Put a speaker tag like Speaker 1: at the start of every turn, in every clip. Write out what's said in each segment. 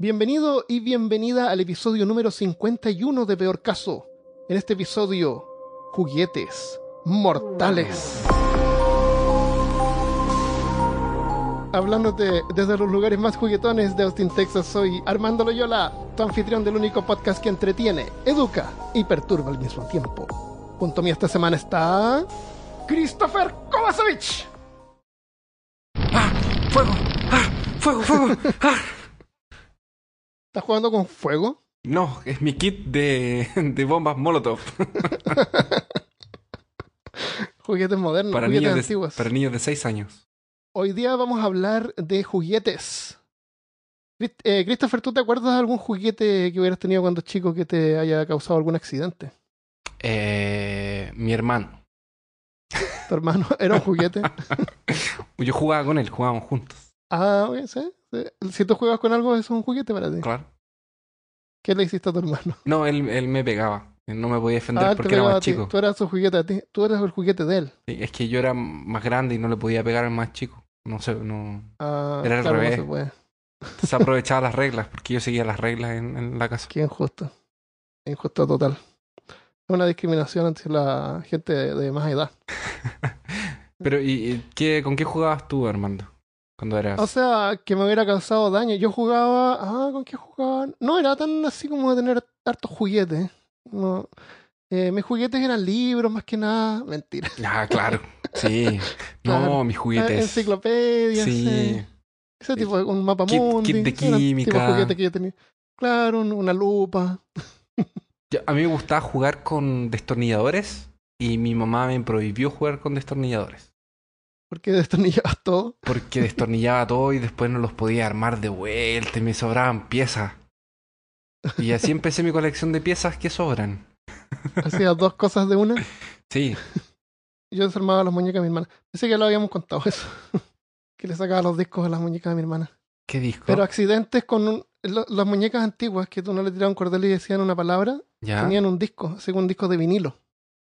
Speaker 1: Bienvenido y bienvenida al episodio número 51 de Peor Caso. En este episodio, juguetes mortales. Hablándote desde los lugares más juguetones de Austin, Texas, soy Armando Loyola, tu anfitrión del único podcast que entretiene, educa y perturba al mismo tiempo. Junto a mí esta semana está... Christopher Kovacevic.
Speaker 2: ¡Ah! ¡Fuego! ¡Ah! ¡Fuego, fuego! ¡Ah!
Speaker 1: ¿Estás jugando con fuego?
Speaker 2: No, es mi kit de, de bombas Molotov.
Speaker 1: Juguetes modernos,
Speaker 2: Para
Speaker 1: juguetes
Speaker 2: niños, de,
Speaker 1: antiguos.
Speaker 2: para niños de 6 años.
Speaker 1: Hoy día vamos a hablar de juguetes. Eh, Christopher, ¿tú te acuerdas de algún juguete que hubieras tenido cuando chico que te haya causado algún accidente?
Speaker 2: Eh, mi hermano.
Speaker 1: ¿Tu hermano era un juguete?
Speaker 2: Yo jugaba con él, jugábamos juntos.
Speaker 1: Ah, ¿sí? Si tú juegas con algo, eso es un juguete para ti.
Speaker 2: Claro.
Speaker 1: ¿Qué le hiciste a tu hermano?
Speaker 2: No, él, él me pegaba. Él no me podía defender
Speaker 1: Ah,
Speaker 2: porque era más chico.
Speaker 1: Tú eras su juguete a ti. Tú eras el juguete de él.
Speaker 2: Sí, Es que yo era más grande y no le podía pegar al más chico. No sé, no.
Speaker 1: Ah,
Speaker 2: Era al
Speaker 1: claro, no
Speaker 2: revés.
Speaker 1: se puede.
Speaker 2: Aprovechaba las reglas porque yo seguía las reglas en, en la casa.
Speaker 1: Qué injusto. Injusto total. Es una discriminación ante la gente de, de más edad.
Speaker 2: Pero, ¿y, y qué, con qué jugabas tú, Armando? Cuando eras.
Speaker 1: O sea, que me hubiera causado daño. Yo jugaba. Ah, ¿con qué jugaba? No era tan así como de tener hartos juguetes. No. Eh, mis juguetes eran libros más que nada. Mentira.
Speaker 2: Ah, claro. Sí. No, mis juguetes.
Speaker 1: Enciclopedias.
Speaker 2: Sí.
Speaker 1: Ese tipo de un mapa
Speaker 2: Kit-
Speaker 1: mundi.
Speaker 2: kit de
Speaker 1: tipo
Speaker 2: química.
Speaker 1: juguetes que yo tenía. Claro, un- una lupa.
Speaker 2: A mí me gustaba jugar con destornilladores y mi mamá me prohibió jugar con destornilladores.
Speaker 1: Porque destornillabas todo.
Speaker 2: Porque destornillaba todo y después no los podía armar de vuelta y me sobraban piezas. Y así empecé mi colección de piezas que sobran.
Speaker 1: Hacías dos cosas de una.
Speaker 2: Sí,
Speaker 1: Yo desarmaba las muñecas de mi hermana. Pensé que lo habíamos contado eso. que le sacaba los discos a las muñecas de mi hermana.
Speaker 2: ¿qué disco?
Speaker 1: Pero accidentes con un- lo- las muñecas antiguas que tú no le tirabas un cordel y decían una palabra,
Speaker 2: ¿Ya?
Speaker 1: tenían un disco, así como un disco de vinilo,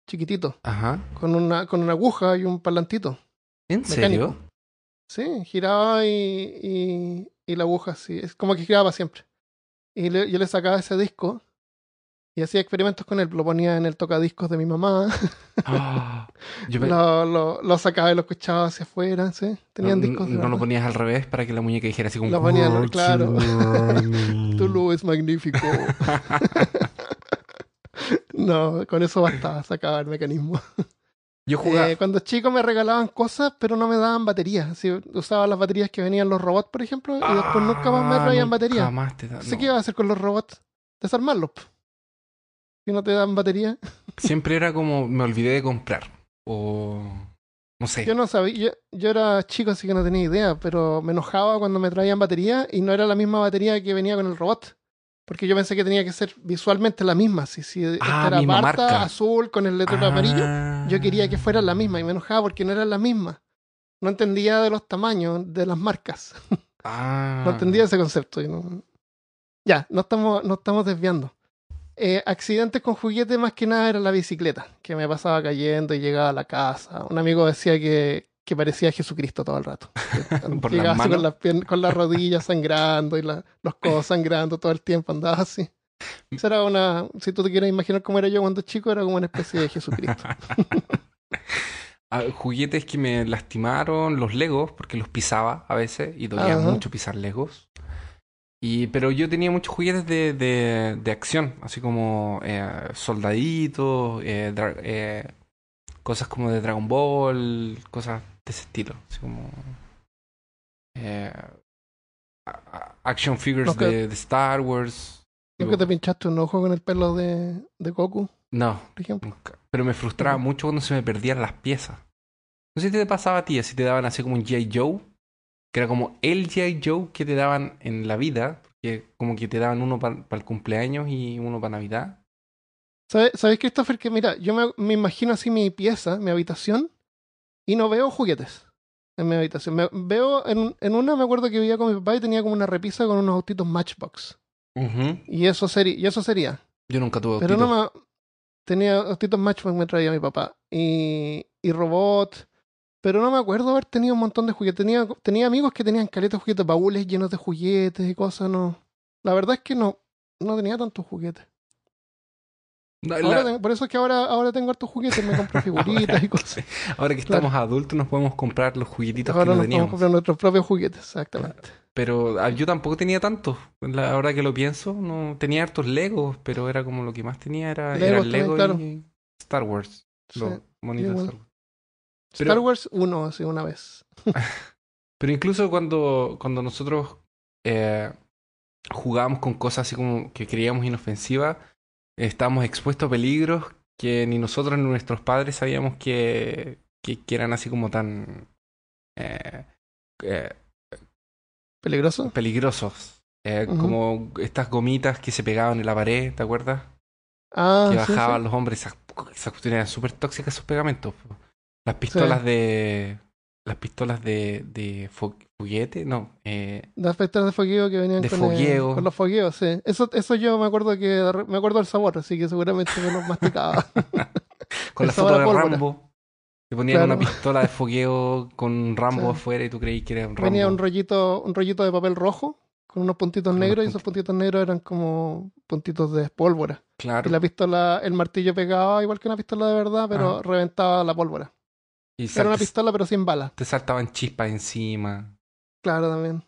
Speaker 1: chiquitito,
Speaker 2: Ajá.
Speaker 1: con una, con una aguja y un parlantito.
Speaker 2: ¿En
Speaker 1: Mecánico.
Speaker 2: serio?
Speaker 1: Sí, giraba y, y, y la aguja así, es como que giraba siempre. Y le- yo le sacaba ese disco y hacía experimentos con él, lo ponía en el tocadiscos de mi mamá,
Speaker 2: Ah, yo
Speaker 1: lo, lo, lo sacaba y lo escuchaba hacia afuera, sí, tenían
Speaker 2: no,
Speaker 1: discos.
Speaker 2: no lo ponías al revés para que la muñeca dijera así como...
Speaker 1: Lo ponía,
Speaker 2: "Oh,
Speaker 1: claro.
Speaker 2: Johnny".
Speaker 1: Tulu es magnífico. no, con eso bastaba, sacaba el mecanismo.
Speaker 2: Yo jugaba...
Speaker 1: Eh, cuando chico me regalaban cosas, pero no me daban baterías. Así, usaba las baterías que venían los robots, por ejemplo, y después nunca más me
Speaker 2: Ah,
Speaker 1: traían baterías.
Speaker 2: más te da-
Speaker 1: ¿Sé
Speaker 2: no.
Speaker 1: qué iba a hacer con los robots? Desarmarlos. Si no te dan batería.
Speaker 2: Siempre era como me olvidé de comprar. O no sé.
Speaker 1: Yo no sabía, yo, yo era chico, así que no tenía idea, pero me enojaba cuando me traían batería y no era la misma batería que venía con el robot. Porque yo pensé que tenía que ser visualmente la misma. Si, si esta
Speaker 2: Ah,
Speaker 1: era
Speaker 2: misma
Speaker 1: Marta
Speaker 2: marca.
Speaker 1: azul con el letrero amarillo,
Speaker 2: Ah.
Speaker 1: yo quería que fuera la misma y me enojaba porque no era la misma. No entendía de los tamaños de las marcas.
Speaker 2: Ah.
Speaker 1: No entendía ese concepto. y no- Ya, no estamos, no estamos desviando. Eh, accidentes con juguete más que nada era la bicicleta, que me pasaba cayendo y llegaba a la casa. Un amigo decía que, que parecía Jesucristo todo el rato.
Speaker 2: ¿Por
Speaker 1: Llegaba
Speaker 2: las
Speaker 1: así con las, con las rodillas sangrando y la- los codos sangrando todo el tiempo, andaba así. Esa era una, si tú te quieres imaginar cómo era yo cuando chico, era como una especie de Jesucristo.
Speaker 2: Ah, juguetes que me lastimaron, los Legos, porque los pisaba a veces y dolía
Speaker 1: Ajá.
Speaker 2: mucho pisar Legos. Y, pero yo tenía muchos juguetes de, de, de acción, así como eh, soldaditos, eh, eh, cosas como de Dragon Ball, cosas de ese estilo, así como eh, action figures
Speaker 1: que-
Speaker 2: de, de Star Wars.
Speaker 1: ¿Nunca te pinchaste un ojo con el pelo de, de Goku,
Speaker 2: No,
Speaker 1: por ejemplo?
Speaker 2: Nunca. Pero me frustraba mucho cuando se me perdían las piezas. No sé si te pasaba a ti, si te daban así como un G.I. Joe, que era como el G.I. Joe que te daban en la vida, porque como que te daban uno para el cumpleaños y uno para Navidad.
Speaker 1: ¿Sabes, ¿Sabes, Christopher? Que mira, yo me, me imagino así mi pieza, mi habitación, y no veo juguetes en mi habitación. Me, veo en, en una, me acuerdo que vivía con mi papá y tenía como una repisa con unos autitos Matchbox. Y eso, sería y eso sería.
Speaker 2: Yo nunca tuve
Speaker 1: Pero
Speaker 2: autito.
Speaker 1: no me. Tenía autitos Matchbox, me traía mi papá. Y, y robot. Pero no me acuerdo haber tenido un montón de juguetes. Tenía, tenía amigos que tenían caletas de juguetes, baúles llenos de juguetes y cosas, no. La verdad es que no, no tenía tantos juguetes.
Speaker 2: No,
Speaker 1: Ahora
Speaker 2: la-
Speaker 1: tengo- por eso es que ahora, ahora tengo hartos juguetes, me compro figuritas y cosas.
Speaker 2: ahora que estamos adultos nos podemos comprar los juguetitos que
Speaker 1: Ahora
Speaker 2: no
Speaker 1: nos podemos
Speaker 2: teníamos.
Speaker 1: comprar nuestros propios juguetes, exactamente.
Speaker 2: Pero ah, yo tampoco tenía tantos. La hora que lo pienso, no tenía hartos Legos, pero era como lo que más tenía era, era
Speaker 1: Legos también,
Speaker 2: Lego
Speaker 1: claro.
Speaker 2: y Star Wars.
Speaker 1: Sí,
Speaker 2: Los monitos. Star Wars. Pero-
Speaker 1: Star Wars 1, así una vez.
Speaker 2: Pero incluso cuando, cuando nosotros eh, jugábamos con cosas así como que creíamos inofensivas, estábamos expuestos a peligros que ni nosotros ni nuestros padres sabíamos que, que, que eran así como tan eh, eh,
Speaker 1: ¿Peligroso?
Speaker 2: peligrosos. Eh. Como estas gomitas que se pegaban en la pared, ¿te acuerdas?
Speaker 1: Ah,
Speaker 2: que bajaban
Speaker 1: sí.
Speaker 2: los hombres. Esas, esas cuestiones eran súper tóxicas, esos pegamentos. Las pistolas de. Las pistolas de, de fo- foguete, no. Eh,
Speaker 1: Las pistolas de fogueo que venían
Speaker 2: De
Speaker 1: con,
Speaker 2: fogueo.
Speaker 1: el- con los fogueos, sí. Eso, eso yo me acuerdo que me acuerdo del sabor, así que seguramente me los masticaba.
Speaker 2: con
Speaker 1: El
Speaker 2: la foto de
Speaker 1: pólvora.
Speaker 2: Rambo. Te ponían
Speaker 1: Claro.
Speaker 2: una pistola de fogueo con Rambo
Speaker 1: Sí.
Speaker 2: afuera y tú creí que era un Rambo.
Speaker 1: Venía un rollito, un rollito de papel rojo con unos puntitos
Speaker 2: Con unos
Speaker 1: negros y esos puntitos negros eran como puntitos de pólvora.
Speaker 2: Claro.
Speaker 1: Y la pistola, el martillo pegaba igual que una pistola de verdad, pero reventaba la pólvora.
Speaker 2: Y
Speaker 1: Era una pistola pero sin balas.
Speaker 2: te saltaban chispas encima.
Speaker 1: Claro, también.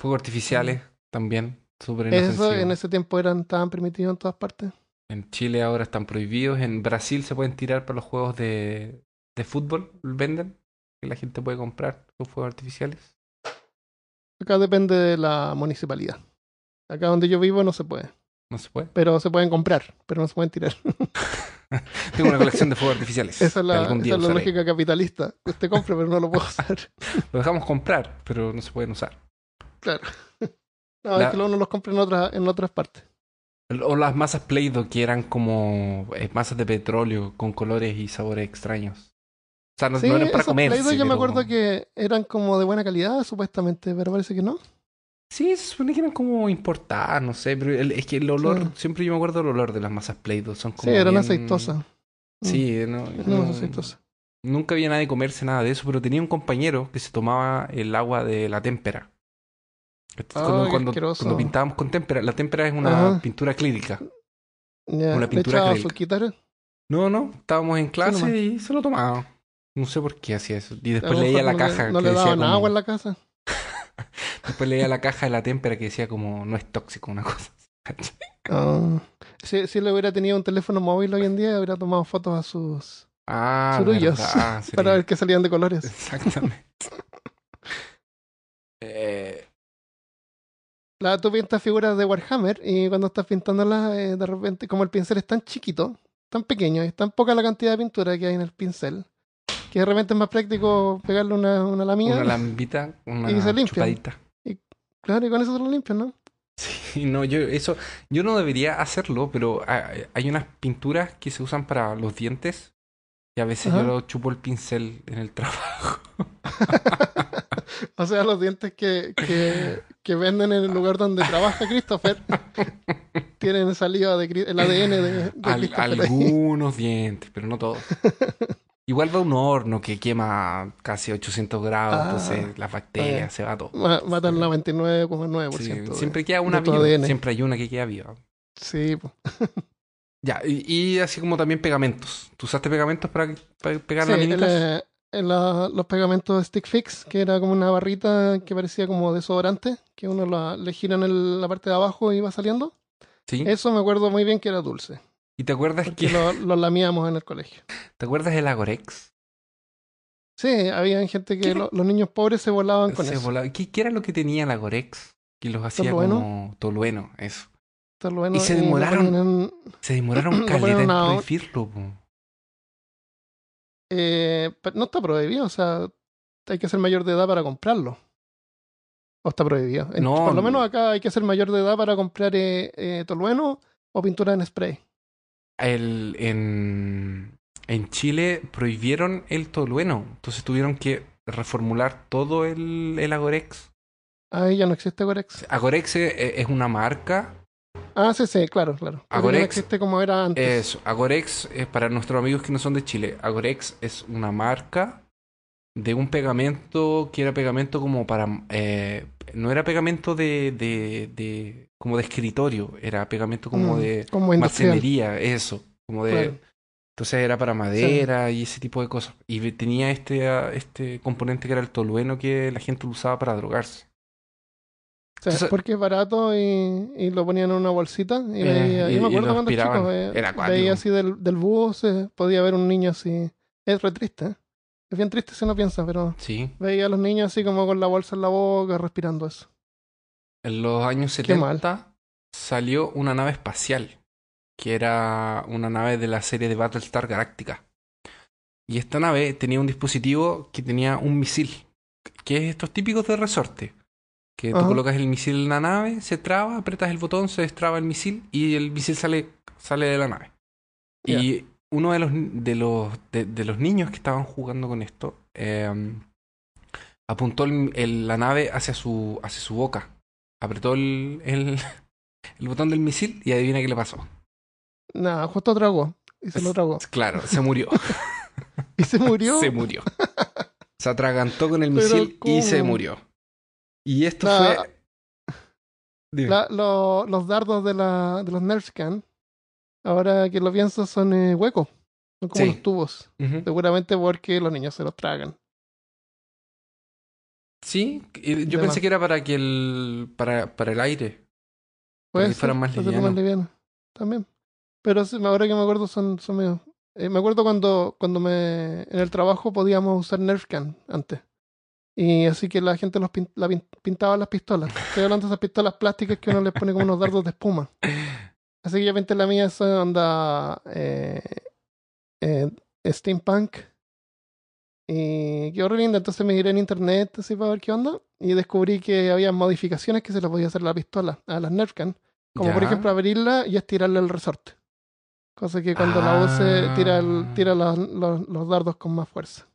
Speaker 2: Fuegos artificiales también. Súper
Speaker 1: Eso en ese tiempo eran tan permitidos en todas partes.
Speaker 2: En Chile ahora están prohibidos. En Brasil se pueden tirar para los juegos de, de fútbol. Venden. Que la gente puede comprar los fuegos artificiales.
Speaker 1: Acá depende de la municipalidad. Acá donde yo vivo no se puede.
Speaker 2: No se puede.
Speaker 1: Pero se pueden comprar, pero no se pueden tirar.
Speaker 2: Tengo una colección de fuegos artificiales.
Speaker 1: Esa es la, esa es la lógica capitalista. Usted compra, pero no lo puede usar.
Speaker 2: Lo dejamos comprar, pero no se pueden usar.
Speaker 1: Claro. No,
Speaker 2: La-
Speaker 1: es que uno los compra en, otra, en otras partes.
Speaker 2: O las masas Play-Doh que eran como eh, masas de petróleo con colores y sabores extraños. O sea, no,
Speaker 1: sí,
Speaker 2: no eran para comer.
Speaker 1: Play-Doh yo me acuerdo que eran como de buena calidad, supuestamente, pero parece que no.
Speaker 2: Sí, se supone que eran como importadas, no sé, pero el- es que el olor,
Speaker 1: Sí.
Speaker 2: siempre yo me acuerdo del olor de las masas Play-Doh. Son como
Speaker 1: Sí, eran
Speaker 2: bien-
Speaker 1: aceitosas.
Speaker 2: Sí, no,
Speaker 1: Mm,
Speaker 2: no-
Speaker 1: no, aceitosas.
Speaker 2: nunca había nadie comerse nada de eso, pero tenía un compañero que se tomaba el agua de la témpera. Cuando,
Speaker 1: qué
Speaker 2: cuando, pintábamos con témpera, la témpera es una
Speaker 1: Ajá.
Speaker 2: pintura acrílica.
Speaker 1: Ya,
Speaker 2: Una pintura acrílica.
Speaker 1: su guitarra.
Speaker 2: No, no, estábamos en clase y se lo tomaba. No sé por qué hacía eso. Y después leía la caja
Speaker 1: No
Speaker 2: que
Speaker 1: le
Speaker 2: decía
Speaker 1: daban
Speaker 2: como-
Speaker 1: agua en la casa.
Speaker 2: Después leía la caja de la témpera que decía como no es tóxico, una cosa. así.
Speaker 1: Ah. Si, si le hubiera tenido un teléfono móvil hoy en día, hubiera tomado fotos a sus
Speaker 2: ah,
Speaker 1: surullos
Speaker 2: sería-
Speaker 1: para ver qué salían de colores.
Speaker 2: Exactamente. Eh,
Speaker 1: La, tú pintas figuras de Warhammer y cuando estás pintándolas, eh, de repente, como el pincel es tan chiquito, tan pequeño, es tan poca la cantidad de pintura que hay en el pincel, que de repente es más práctico pegarle una, una
Speaker 2: una lambita, una
Speaker 1: Y se
Speaker 2: chupadita.
Speaker 1: Claro, y con eso se lo limpian, ¿no?
Speaker 2: Sí, no, yo eso, yo no debería hacerlo, pero hay unas pinturas que se usan para los dientes y a veces
Speaker 1: Ajá.
Speaker 2: yo lo chupo el pincel en el trabajo.
Speaker 1: O sea, los dientes que, que, que venden en el lugar donde trabaja Christopher tienen saliva de el ADN de, de
Speaker 2: Al-
Speaker 1: Christopher ahí.
Speaker 2: algunos dientes, pero no todos. Igual va un horno que quema casi 800 grados,
Speaker 1: Ah,
Speaker 2: entonces las bacterias, se va todo.
Speaker 1: Ma- Matan el 99,9%.
Speaker 2: Sí,
Speaker 1: de-
Speaker 2: siempre queda una
Speaker 1: de
Speaker 2: viva,
Speaker 1: ADN.
Speaker 2: siempre hay una que queda viva.
Speaker 1: Sí.
Speaker 2: Ya, y, y así como también pegamentos. ¿Tú usaste pegamentos para, para pegar
Speaker 1: Sí,
Speaker 2: laminitas?
Speaker 1: el, eh, en la- los pegamentos Stick Fix, que era como una barrita que parecía como desodorante, que uno la- le gira en el- la parte de abajo y va saliendo.
Speaker 2: Sí.
Speaker 1: Eso me acuerdo muy bien que era dulce,
Speaker 2: ¿Y te acuerdas
Speaker 1: porque
Speaker 2: que
Speaker 1: lo, lo lamíamos en el colegio.
Speaker 2: te acuerdas del Agorex?
Speaker 1: Sí, había gente que los niños pobres se volaban con
Speaker 2: Se
Speaker 1: eso.
Speaker 2: volaba- ¿Qué, qué era lo que tenía el Agorex? Que los hacía
Speaker 1: Tolueno.
Speaker 2: como tolueno, eso.
Speaker 1: Bueno,
Speaker 2: Y se demoraron.
Speaker 1: en-
Speaker 2: Se demoraron caleta en
Speaker 1: una-
Speaker 2: prohibirlo.
Speaker 1: eh, pero no está prohibido, o sea, hay que ser mayor de edad para comprarlo. ¿O está prohibido?
Speaker 2: No,
Speaker 1: por lo
Speaker 2: no.
Speaker 1: menos acá hay que ser mayor de edad para comprar eh, eh, tolueno o pintura en spray.
Speaker 2: El, en, en Chile prohibieron el tolueno. Entonces tuvieron que reformular todo el, el Agorex.
Speaker 1: Ahí ya no existe Gorex.
Speaker 2: Agorex e- es una marca.
Speaker 1: Ah, sí, sí, claro, claro.
Speaker 2: Agorex
Speaker 1: no existe como era antes.
Speaker 2: Eso, Agorex, es para nuestros amigos que no son de Chile, Agorex es una marca de un pegamento que era pegamento como para... eh, no era pegamento de, de, de como de escritorio, era pegamento como
Speaker 1: Mm,
Speaker 2: de
Speaker 1: como
Speaker 2: marcenería, eso, como de
Speaker 1: Claro.
Speaker 2: entonces era para madera y ese tipo de cosas. Y tenía este, ah, este componente que era el tolueno que la gente lo usaba para drogarse.
Speaker 1: O sea,
Speaker 2: Entonces-
Speaker 1: porque es barato y, y lo ponían en una bolsita. Y
Speaker 2: Eh,
Speaker 1: veía,
Speaker 2: y-
Speaker 1: yo me acuerdo cuando chico, eh,
Speaker 2: Era
Speaker 1: veía así del, del bus, eh, podía ver un niño así. Es re triste, ¿eh? Es bien triste si uno piensa, pero
Speaker 2: Sí.
Speaker 1: veía a los niños así como con la bolsa en la boca, respirando eso.
Speaker 2: En los años
Speaker 1: Qué mal.
Speaker 2: 70 salió una nave espacial, que era una nave de la serie de Battlestar Galactica. Y esta nave tenía un dispositivo que tenía un misil, que es estos típicos de resorte. Que tú colocas el misil en la nave, se traba, apretas el botón, se destraba el misil y el misil sale, sale de la nave. Y uno de los, de, los, de, de los niños que estaban jugando con esto eh, apuntó el- el- la nave hacia su, hacia su boca. Apretó el, el, el botón del misil y adivina qué le pasó.
Speaker 1: Nada, justo tragó. Y se lo tragó.
Speaker 2: Claro, se murió.
Speaker 1: Y se murió.
Speaker 2: se murió. Se atragantó con el
Speaker 1: Pero
Speaker 2: misil y se murió. Y esto
Speaker 1: La-
Speaker 2: fue.
Speaker 1: La- lo- los dardos de, la, de los Nerfscan, ahora que lo pienso, son eh, huecos. Son como
Speaker 2: Sí.
Speaker 1: los tubos. Seguramente porque los niños se los tragan.
Speaker 2: Sí, yo
Speaker 1: De
Speaker 2: pensé
Speaker 1: más.
Speaker 2: que era para que el. para, para el aire.
Speaker 1: Puede
Speaker 2: que
Speaker 1: ser,
Speaker 2: fueran más
Speaker 1: para
Speaker 2: livianos.
Speaker 1: liviano. También. Pero ahora que me acuerdo son, son medio... eh, me acuerdo cuando, cuando me, en el trabajo podíamos usar Nerfcan antes. Y así que la gente los pin- la pin- pintaba las pistolas. Estoy hablando de esas pistolas plásticas que uno les pone como unos dardos de espuma. Así que yo pinté la mía, esa onda eh, eh, steampunk. Y quedó re linda. Entonces me giré en internet así para ver qué onda. Y descubrí que había modificaciones que se le podía hacer a la pistola, a las Nerfcan. Como por ejemplo abrirla y estirarle el resorte. Cosa que cuando la use tira, el-
Speaker 2: Ah.
Speaker 1: tira los, los- los dardos con más fuerza.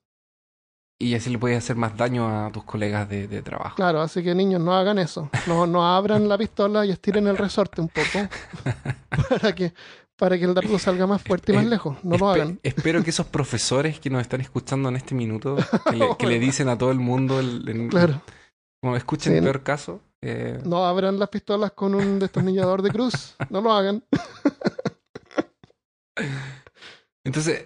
Speaker 2: Y así le puedes hacer más daño a tus colegas de, de trabajo.
Speaker 1: Claro, así que niños, no hagan eso. No, no abran la pistola y estiren el resorte un poco para que, para que el dardo salga más fuerte y más
Speaker 2: Eh,
Speaker 1: lejos. No lo hagan.
Speaker 2: Espero que esos profesores que nos están escuchando en este minuto, que le, que le dicen a todo el mundo, el,
Speaker 1: Claro,
Speaker 2: como escuchen
Speaker 1: Sí.
Speaker 2: el peor caso, eh,
Speaker 1: no abran las pistolas con un destornillador de cruz. No lo hagan.
Speaker 2: Entonces,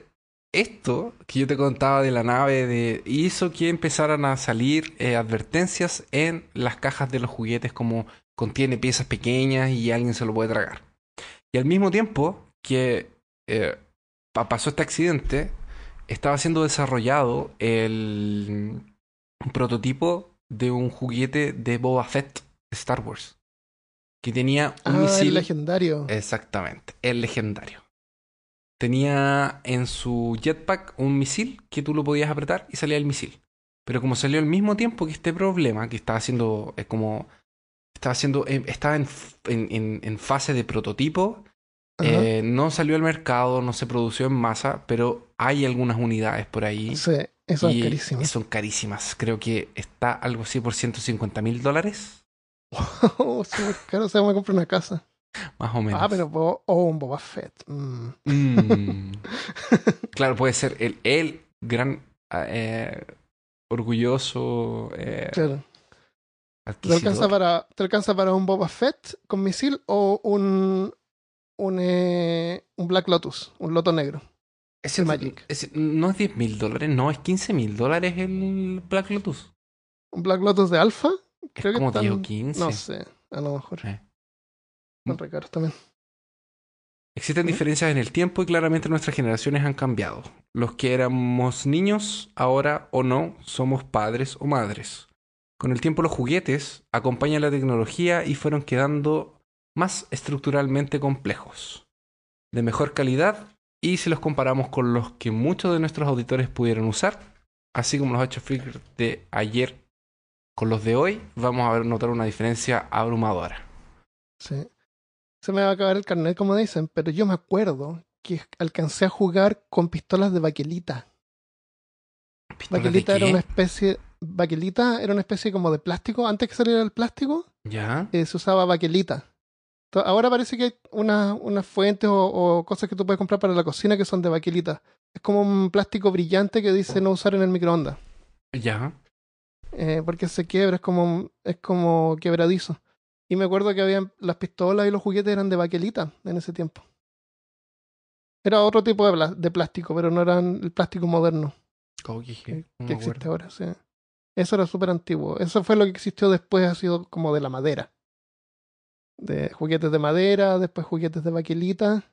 Speaker 2: esto que yo te contaba de la nave de, hizo que empezaran a salir eh, advertencias en las cajas de los juguetes como contiene piezas pequeñas y alguien se lo puede tragar. Y al mismo tiempo que eh, pa- pasó este accidente, estaba siendo desarrollado el un prototipo de un juguete de Boba Fett de Star Wars. Que tenía un
Speaker 1: Ah,
Speaker 2: misil.
Speaker 1: el legendario.
Speaker 2: Exactamente, el legendario. Tenía en su jetpack un misil que tú lo podías apretar y salía el misil. Pero como salió al mismo tiempo que este problema, que estaba haciendo eh, como. Estaba haciendo. eh, estaba en- en fase de prototipo. Eh, no salió al mercado, no se produció en masa, pero hay algunas unidades por ahí.
Speaker 1: sí, es
Speaker 2: y-
Speaker 1: carísimo.
Speaker 2: y son carísimas. Creo que está algo así por 150 mil dólares.
Speaker 1: Oh, súper caro. O sea, me compré una casa.
Speaker 2: Más o menos.
Speaker 1: Ah, pero oh, un Boba Fett. Mm.
Speaker 2: Mm. claro, puede ser el, el gran eh, orgulloso eh,
Speaker 1: Claro. ¿Te alcanza, para, ¿Te alcanza para un Boba Fett con misil o un, un, eh, un Black Lotus, un loto negro?
Speaker 2: Ese-
Speaker 1: Magic.
Speaker 2: ese- no es 10 mil dólares, no, es 15 mil dólares el Black Lotus.
Speaker 1: ¿Un Black Lotus de alfa?
Speaker 2: Es
Speaker 1: Creo que
Speaker 2: como
Speaker 1: están-
Speaker 2: 10 o 15.
Speaker 1: No sé, a lo mejor.
Speaker 2: Eh.
Speaker 1: Son también.
Speaker 2: Existen diferencias en el tiempo y claramente nuestras generaciones han cambiado. Los que éramos niños, ahora o no, somos padres o madres. Con el tiempo los juguetes acompañan la tecnología y fueron quedando más estructuralmente complejos, de mejor calidad y si los comparamos con los que muchos de nuestros auditores pudieron usar, así como los action figures de ayer con los de hoy, vamos a ver notar una diferencia abrumadora.
Speaker 1: Sí. Se me va a acabar el carnet, como dicen, pero yo me acuerdo que alcancé a jugar con pistolas de baquelita.
Speaker 2: ¿Pistolas de
Speaker 1: Baquelita era una especie. Baquelita era una especie como de plástico. Antes que saliera el plástico,
Speaker 2: ¿Ya?
Speaker 1: eh, se usaba baquelita. Ahora parece que hay unas unas fuentes o, o cosas que tú puedes comprar para la cocina que son de baquelita. Es como un plástico brillante que dice no usar en el microondas.
Speaker 2: ¿Ya?
Speaker 1: eh, porque se quiebra, es como, es como quebradizo. Y me acuerdo que habían las pistolas y los juguetes eran de baquelita en ese tiempo. Era otro tipo de, de plástico, pero no eran el plástico moderno
Speaker 2: Oh,
Speaker 1: que,
Speaker 2: heavy, no
Speaker 1: que existe ahora. sí. Eso era súper antiguo. Eso fue lo que existió después, ha sido como de la madera. De juguetes de madera, después juguetes de baquelita.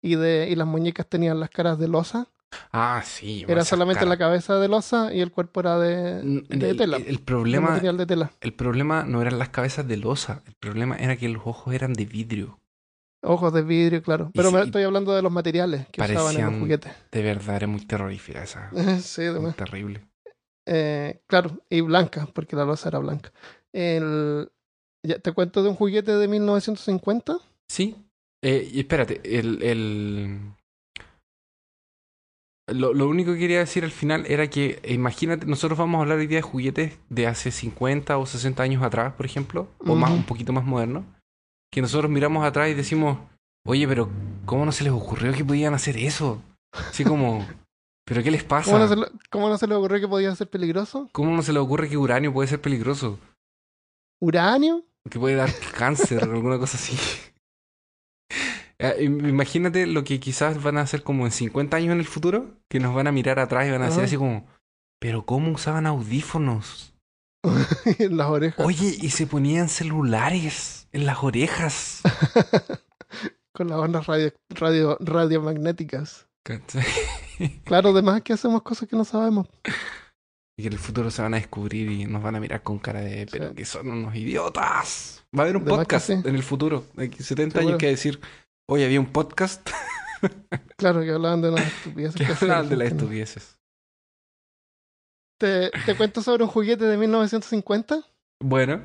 Speaker 1: Y, de, y las muñecas tenían las caras de losa.
Speaker 2: Ah, sí.
Speaker 1: Era solamente la cabeza de losa y el cuerpo era de, de
Speaker 2: el,
Speaker 1: tela.
Speaker 2: el- problema,
Speaker 1: material de tela.
Speaker 2: el problema no eran las cabezas de losa. El problema era que los ojos eran de vidrio.
Speaker 1: Ojos de vidrio, claro. Pero me estoy hablando de los materiales que usaban en los juguetes.
Speaker 2: De verdad, era muy terrorífica esa.
Speaker 1: sí, de
Speaker 2: Muy terrible.
Speaker 1: Eh, claro, y blanca, porque la losa era blanca. El, ya, ¿Te cuento de un juguete de 1950?
Speaker 2: Sí. Eh, y espérate, el, el... Lo, lo único que quería decir al final era que, imagínate, nosotros vamos a hablar hoy día de juguetes de hace 50 o 60 años atrás, por ejemplo, o más, un poquito más modernos, que nosotros miramos atrás y decimos, oye, pero ¿cómo no se les ocurrió que podían hacer eso? Así como, ¿pero qué les pasa?
Speaker 1: ¿Cómo no, se cómo no se le ocurrió que podía ser peligroso?
Speaker 2: ¿Cómo no se les ocurre que uranio puede ser peligroso?
Speaker 1: ¿Uranio?
Speaker 2: Que puede dar cáncer o alguna cosa así. Im- Imagínate lo que quizás van a hacer como en 50 años en el futuro, que nos van a mirar atrás y van a decir así como, pero ¿cómo usaban audífonos?
Speaker 1: en las orejas.
Speaker 2: Oye, y se ponían celulares en las orejas.
Speaker 1: Con las ondas radio, radio, radiomagnéticas. Claro, además que hacemos cosas que no sabemos.
Speaker 2: Y que en el futuro se van a descubrir y nos van a mirar con cara de, pero
Speaker 1: Sí.
Speaker 2: que son unos idiotas. Va a haber un
Speaker 1: De
Speaker 2: podcast en el futuro, de aquí 70
Speaker 1: Seguro.
Speaker 2: años que decir, oye, había un podcast
Speaker 1: Claro, que hablaban de unas estupideces.
Speaker 2: que hablaban de las estupideces.
Speaker 1: ¿Te, te cuento sobre un juguete de 1950?
Speaker 2: Bueno,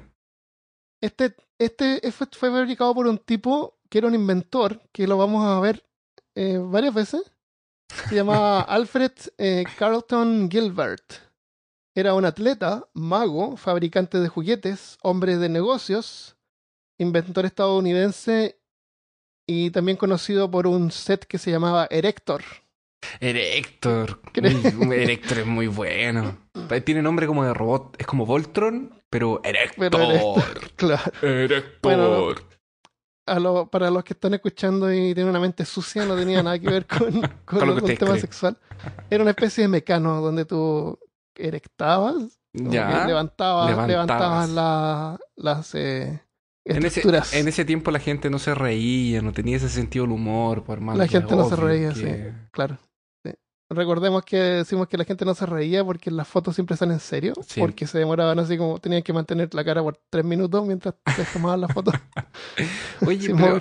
Speaker 1: Este, este fue, fue fabricado por un tipo que era un inventor, que lo vamos a ver eh, varias veces. Se llamaba Alfred eh, Carlton Gilbert. Era un atleta, mago, fabricante de juguetes, hombre de negocios, inventor estadounidense y también conocido por un set que se llamaba Erector.
Speaker 2: Erector. Erector es muy bueno. Tiene nombre como de robot. Es como Voltron, pero Erector.
Speaker 1: Pero Erector, claro.
Speaker 2: Erector.
Speaker 1: Bueno, A lo- para los que están escuchando y tienen una mente sucia, no tenía nada que ver con, con,
Speaker 2: Con lo
Speaker 1: lo-
Speaker 2: que
Speaker 1: con
Speaker 2: ustedes
Speaker 1: tema sexual. Era una especie de mecano donde tú erectabas,
Speaker 2: ya.
Speaker 1: levantabas,
Speaker 2: Levantabas.
Speaker 1: levantabas la- las eh,
Speaker 2: En ese,
Speaker 1: estructuras.
Speaker 2: en ese tiempo la gente no se reía, no tenía ese sentido del humor, por más
Speaker 1: La gente no se reía,
Speaker 2: que-
Speaker 1: Claro. sí. Recordemos que decimos que la gente no se reía porque las fotos siempre están en serio,
Speaker 2: Sí.
Speaker 1: porque se demoraban así como tenían que mantener la cara por tres minutos mientras les tomaban la foto
Speaker 2: Oye, pero.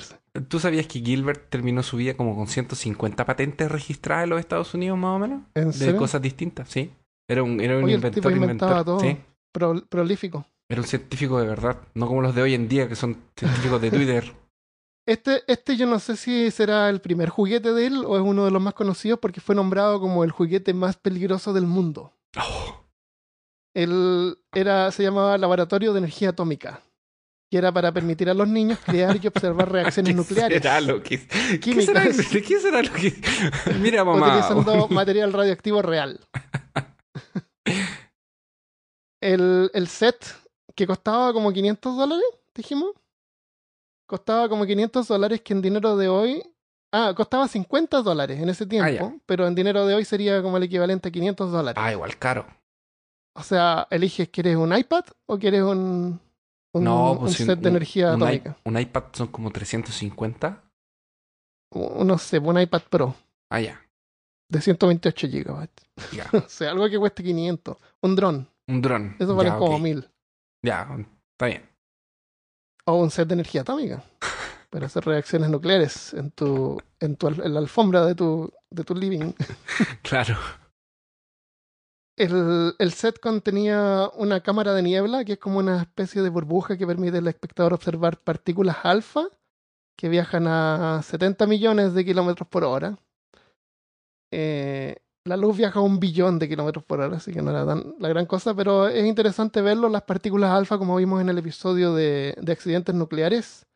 Speaker 2: ¿tú sabías que Gilbert terminó su vida como con 150 patentes registradas en los Estados Unidos, más o menos?
Speaker 1: ¿En
Speaker 2: De
Speaker 1: serio?
Speaker 2: cosas distintas, sí. Era un, era un
Speaker 1: Oye, el tipo
Speaker 2: inventor,
Speaker 1: inventaba
Speaker 2: inventor.
Speaker 1: todo.
Speaker 2: Sí.
Speaker 1: Pro- prolífico.
Speaker 2: Era un científico de verdad, no como los de hoy en día, que son científicos de Twitter.
Speaker 1: Este, este yo no sé si será el primer juguete de él o es uno de los más conocidos porque fue nombrado como el juguete más peligroso del mundo.
Speaker 2: Oh,
Speaker 1: Él era, se llamaba Laboratorio de Energía Atómica, que era para permitir a los niños crear y observar reacciones
Speaker 2: ¿Qué
Speaker 1: nucleares,
Speaker 2: será lo que... ¿Qué será, ¿Qué será lo que...? Mira, mamá.
Speaker 1: utilizando material radioactivo real. El, el set, que costaba como 500 dólares, dijimos, costaba como 500 dólares que en dinero de hoy... Ah, costaba 50 dólares en ese tiempo,
Speaker 2: ya.
Speaker 1: pero en dinero de hoy sería como el equivalente a 500 dólares.
Speaker 2: Ah, igual caro.
Speaker 1: O sea, eliges, ¿quieres un iPad o quieres un, un,
Speaker 2: No,
Speaker 1: un
Speaker 2: pues si
Speaker 1: set de energía
Speaker 2: un,
Speaker 1: atómica?
Speaker 2: un iPad son como 350.
Speaker 1: Un- No sé, un iPad Pro
Speaker 2: Ah, ya.
Speaker 1: de 128 gigabytes.
Speaker 2: ya.
Speaker 1: o sea, algo que cueste 500. Un dron,
Speaker 2: Un dron.
Speaker 1: eso vale
Speaker 2: ya,
Speaker 1: como. 1000.
Speaker 2: Ya, está bien.
Speaker 1: O un set de energía atómica para hacer reacciones nucleares en tu, en tu en la alfombra de tu, de tu living.
Speaker 2: Claro.
Speaker 1: El, el set contenía una cámara de niebla, que es como una especie de burbuja que permite al espectador observar partículas alfa que viajan a 70 millones de kilómetros por hora. Eh, la luz viaja a un billón de kilómetros por hora, así que no era tan la gran cosa, pero es interesante verlo, las partículas alfa, como vimos en el episodio de, de accidentes nucleares,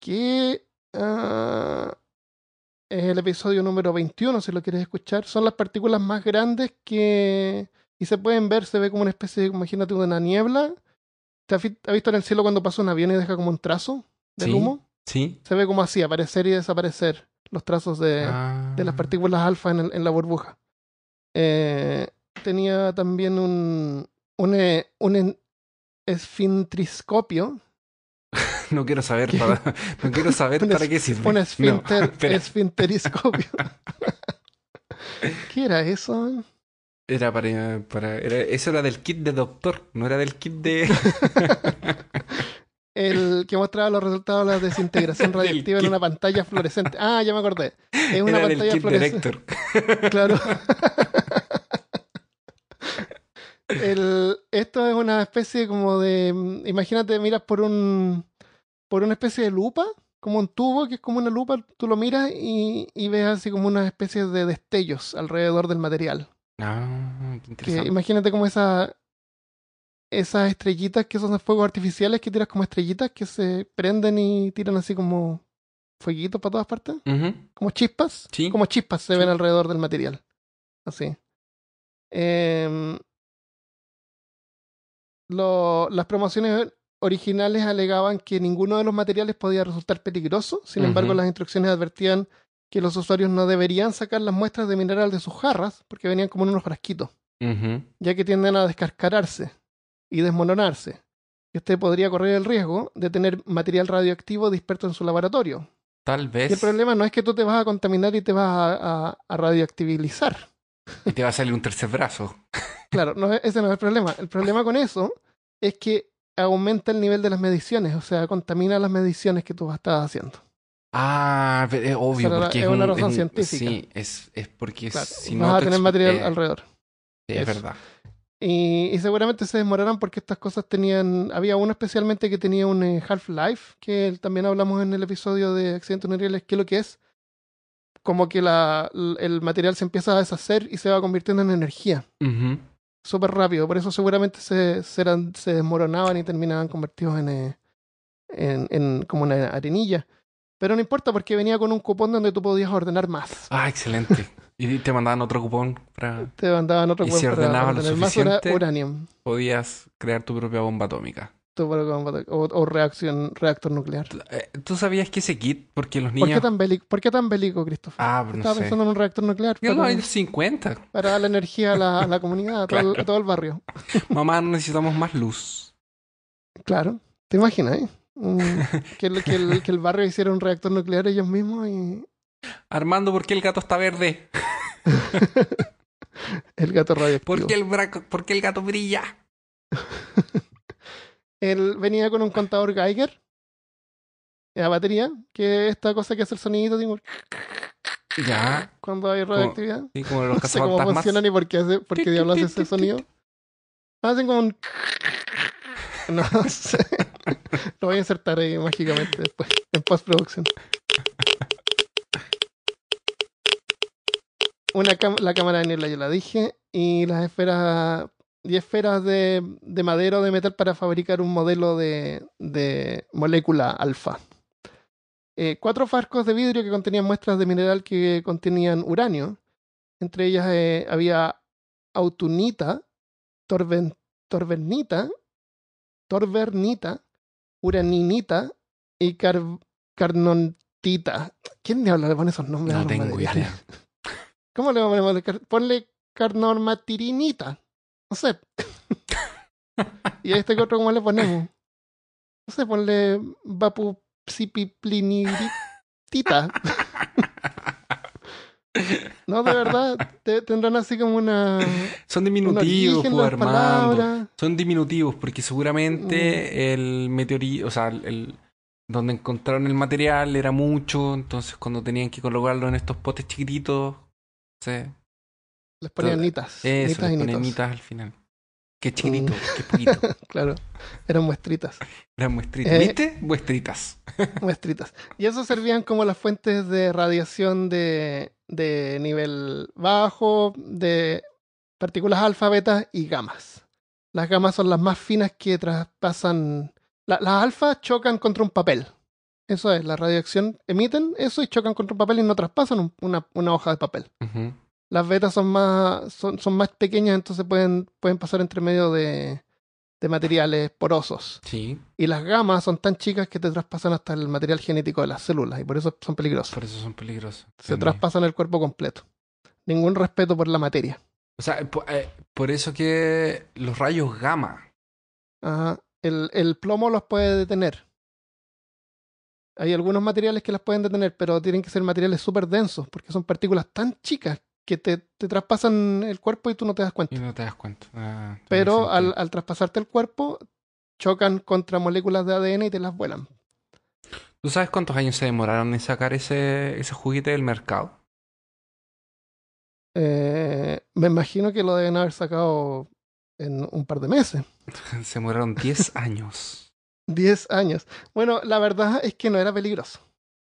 Speaker 1: que ah, es el episodio número 21, si lo quieres escuchar, son las partículas más grandes que, y se pueden ver, se ve como una especie de, imagínate, una niebla. ¿Te has vi- has visto en el cielo cuando pasa un avión y deja como un trazo del
Speaker 2: Sí.
Speaker 1: humo?
Speaker 2: Sí.
Speaker 1: Se ve como así, aparecer y desaparecer los trazos de,
Speaker 2: Ah.
Speaker 1: de las partículas alfa en, el- en la burbuja. Eh, tenía también un, un, eh, un esfintriscopio,
Speaker 2: No quiero saber
Speaker 1: ¿Qué?
Speaker 2: para, no quiero saber
Speaker 1: Un
Speaker 2: para
Speaker 1: es-
Speaker 2: qué sirve.
Speaker 1: un
Speaker 2: No, espera.
Speaker 1: esfinteriscopio. ¿Qué era eso?
Speaker 2: Era para, para era- eso era del kit de doctor, no era del kit de
Speaker 1: El que mostraba los resultados de la desintegración radiactiva en una pantalla fluorescente. Ah, ya me acordé. Es una
Speaker 2: era
Speaker 1: pantalla fluorescente. Claro. El, esto es una especie como de. Imagínate, miras por un. por una especie de lupa, como un tubo que es como una lupa, tú lo miras y, y ves así como una especie de destellos alrededor del material.
Speaker 2: Ah, qué
Speaker 1: Que
Speaker 2: interesante.
Speaker 1: imagínate como esa. Esas estrellitas que son fuegos artificiales que tiras como estrellitas que se prenden y tiran así como fueguitos para todas partes. Como chispas.
Speaker 2: Sí.
Speaker 1: Como chispas se
Speaker 2: Sí.
Speaker 1: ven alrededor del material. Así. Em, lo- las promociones originales alegaban que ninguno de los materiales podía resultar peligroso. Sin embargo, las instrucciones advertían que los usuarios no deberían sacar las muestras de mineral de sus jarras porque venían como en unos frasquitos, ya que tienden a descascararse y desmoronarse. Y usted podría correr el riesgo de tener material radioactivo disperso en su laboratorio.
Speaker 2: Tal vez
Speaker 1: Y el problema no es que tú te vas a contaminar y te vas a, a- a radioactivizar.
Speaker 2: y te va a salir un tercer brazo.
Speaker 1: Claro, no, ese no es el problema. El problema con eso es que aumenta el nivel de las mediciones, o sea, contamina las mediciones que tú estás haciendo.
Speaker 2: Ah, es obvio,
Speaker 1: Esa era-
Speaker 2: porque
Speaker 1: es una
Speaker 2: un-
Speaker 1: razón
Speaker 2: es un-
Speaker 1: científica.
Speaker 2: Sí, es, es porque
Speaker 1: Claro,
Speaker 2: si
Speaker 1: vas
Speaker 2: no
Speaker 1: a
Speaker 2: te
Speaker 1: tener material
Speaker 2: eh,
Speaker 1: alrededor.
Speaker 2: sí, es
Speaker 1: Eso.
Speaker 2: verdad.
Speaker 1: Y, y seguramente se demorarán porque estas cosas tenían. Había uno especialmente que tenía un eh, Half-Life, que también hablamos en el episodio de Accidentes Unreales, que es lo que es como que la, el material se empieza a deshacer y se va convirtiendo en energía.
Speaker 2: Ujú.
Speaker 1: súper rápido. Por eso seguramente se, se, eran- se desmoronaban y terminaban convertidos en, eh, en, en como una arenilla. Pero no importa porque venía con un cupón donde tú podías ordenar más.
Speaker 2: Ah, excelente. Y te mandaban otro cupón para
Speaker 1: Te mandaban otro
Speaker 2: Y
Speaker 1: cupón
Speaker 2: si
Speaker 1: para
Speaker 2: ordenabas lo
Speaker 1: más
Speaker 2: suficiente,
Speaker 1: uranium
Speaker 2: podías crear tu propia bomba atómica.
Speaker 1: Tu propio- o, o reacción, reactor nuclear.
Speaker 2: Eh, ¿Tú sabías que ese kit, porque los
Speaker 1: ¿Por
Speaker 2: niños...
Speaker 1: qué tan bélico, ¿por qué tan bélico Christopher?
Speaker 2: Ah, no
Speaker 1: Estaba
Speaker 2: sé.
Speaker 1: pensando en un reactor nuclear
Speaker 2: Yo
Speaker 1: para,
Speaker 2: los años 50.
Speaker 1: para dar la energía a la, a la comunidad, a todo, el, a todo el barrio.
Speaker 2: Mamá, necesitamos más luz.
Speaker 1: Claro, te imaginas, ¿eh? Que, el, que, el, que el barrio hiciera un reactor nuclear ellos mismos y
Speaker 2: Armando, ¿por qué el gato está verde?
Speaker 1: el gato radioactivo.
Speaker 2: ¿Por qué el, por qué el gato brilla?
Speaker 1: Él venía con un contador Geiger la batería, que es esta cosa que hace el sonido tipo,
Speaker 2: Ya.
Speaker 1: cuando hay radioactividad.
Speaker 2: Sí, como los
Speaker 1: No sé cómo funciona ni por qué, hace, por qué diablos hace ese sonido. Hacen como un... No sé. Lo voy a insertar ahí mágicamente después, en postproducción. Una la cámara de niebla, ya la dije, y las esferas, 10 esferas de, de madera o de metal para fabricar un modelo de, de molécula alfa. Eh, cuatro frascos de vidrio que contenían muestras de mineral que contenían uranio. Entre ellas eh, había autunita, torben, torbernita, torbernita, uraninita y car, carnontita. ¿Quién diablos le pone esos nombres
Speaker 2: No tengo idea.
Speaker 1: ¿Cómo le? Car- Ponle carnormatirinita. No sé. ¿Y a este otro cómo le ponemos? No sé, ponle vapupsipiplinitita. No, de verdad, te- tendrán así como una...
Speaker 2: Son diminutivos,
Speaker 1: origen
Speaker 2: pues, Armando. Son diminutivos porque
Speaker 1: Mm.
Speaker 2: seguramente el meteorito, o sea, el, el- donde encontraron el material era mucho, entonces cuando tenían que colocarlo en estos potes chiquititos, sí,
Speaker 1: Les ponían nitas.
Speaker 2: eso,
Speaker 1: nitas
Speaker 2: les
Speaker 1: nitos.
Speaker 2: nitas al final. Qué chiquitito, qué poquito.
Speaker 1: Claro, eran muestritas.
Speaker 2: Las muestritas.
Speaker 1: Eh.
Speaker 2: ¿Viste? Muestritas.
Speaker 1: muestritas. Y eso servían como las fuentes de radiación de, de nivel bajo, de partículas alfa, beta y gamas. Las gamas son las más finas que traspasan. la- las alfas chocan contra un papel. Eso es, la radiación emiten eso y chocan contra un papel y no traspasan un- una, una hoja de papel. Las betas son más, son, son más pequeñas, entonces pueden, pueden pasar entre medio de, de materiales porosos.
Speaker 2: Sí,
Speaker 1: Y las gamas son tan chicas que te traspasan hasta el material genético de las células y por eso son peligrosas.
Speaker 2: por eso son peligrosos.
Speaker 1: Se
Speaker 2: Entendí.
Speaker 1: traspasan el cuerpo completo. Ningún respeto por la materia.
Speaker 2: O sea, po- eh, por eso que los rayos gamma.
Speaker 1: Ajá. El, el plomo los puede detener. Hay algunos materiales que las pueden detener, pero tienen que ser materiales súper densos, porque son partículas tan chicas que te, te traspasan el cuerpo y tú no te das cuenta.
Speaker 2: Y no te das cuenta. Ah,
Speaker 1: Pero al, al traspasarte el cuerpo, chocan contra moléculas de ADN y te las vuelan.
Speaker 2: ¿Tú sabes cuántos años se demoraron en sacar ese, ese juguete del mercado?
Speaker 1: Eh, me imagino que lo deben haber sacado en un par de meses.
Speaker 2: Se demoraron 10 años.
Speaker 1: 10 años. Bueno, la verdad es que no era peligroso.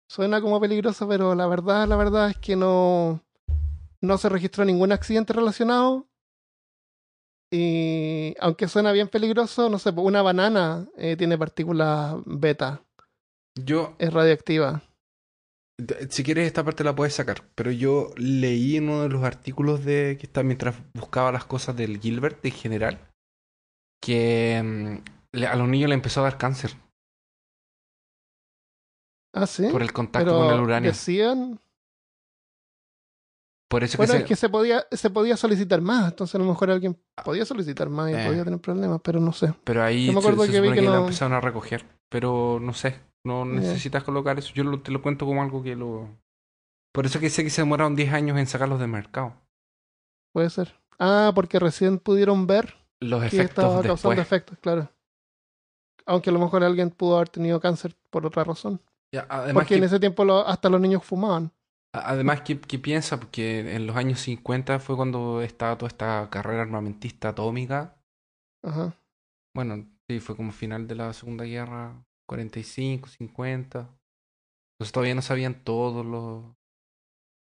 Speaker 1: Suena como peligroso, pero la verdad, la verdad es que no, no se registró ningún accidente relacionado. Y aunque suena bien peligroso, no sé, una banana eh, tiene partículas beta,
Speaker 2: Yo,
Speaker 1: es radioactiva.
Speaker 2: si quieres esta parte la puedes sacar, pero yo leí en uno de los artículos de que está mientras buscaba las cosas del Gilbert en general, que mm, a los niños le empezó a dar cáncer
Speaker 1: Ah, sí.
Speaker 2: por el contacto
Speaker 1: pero
Speaker 2: con el uranio.
Speaker 1: decían.
Speaker 2: Por eso
Speaker 1: Bueno,
Speaker 2: que
Speaker 1: es
Speaker 2: se-
Speaker 1: que se podía, se podía solicitar más, entonces a lo mejor alguien podía solicitar más y
Speaker 2: Eh.
Speaker 1: podía tener problemas, pero no sé.
Speaker 2: Pero ahí
Speaker 1: Yo me
Speaker 2: se,
Speaker 1: acuerdo
Speaker 2: se
Speaker 1: que vi que
Speaker 2: que lo
Speaker 1: no-
Speaker 2: empezaron a recoger. Pero no sé, no necesitas colocar eso. Yo lo- te lo cuento como algo que lo... Por eso que sé que se demoraron 10 años en sacarlos del mercado.
Speaker 1: Puede ser. Ah, porque recién pudieron ver
Speaker 2: Los
Speaker 1: que
Speaker 2: efectos
Speaker 1: estaba causando
Speaker 2: después.
Speaker 1: efectos, claro. Aunque a lo mejor alguien pudo haber tenido cáncer por otra razón.
Speaker 2: Ya,
Speaker 1: Porque
Speaker 2: que,
Speaker 1: en ese tiempo lo- hasta los niños fumaban.
Speaker 2: además que piensa que en los años 50 fue cuando estaba toda esta carrera armamentista atómica.
Speaker 1: Ajá.
Speaker 2: Bueno, sí, fue como final de la Segunda Guerra, 45, 50. Entonces todavía no sabían todos los,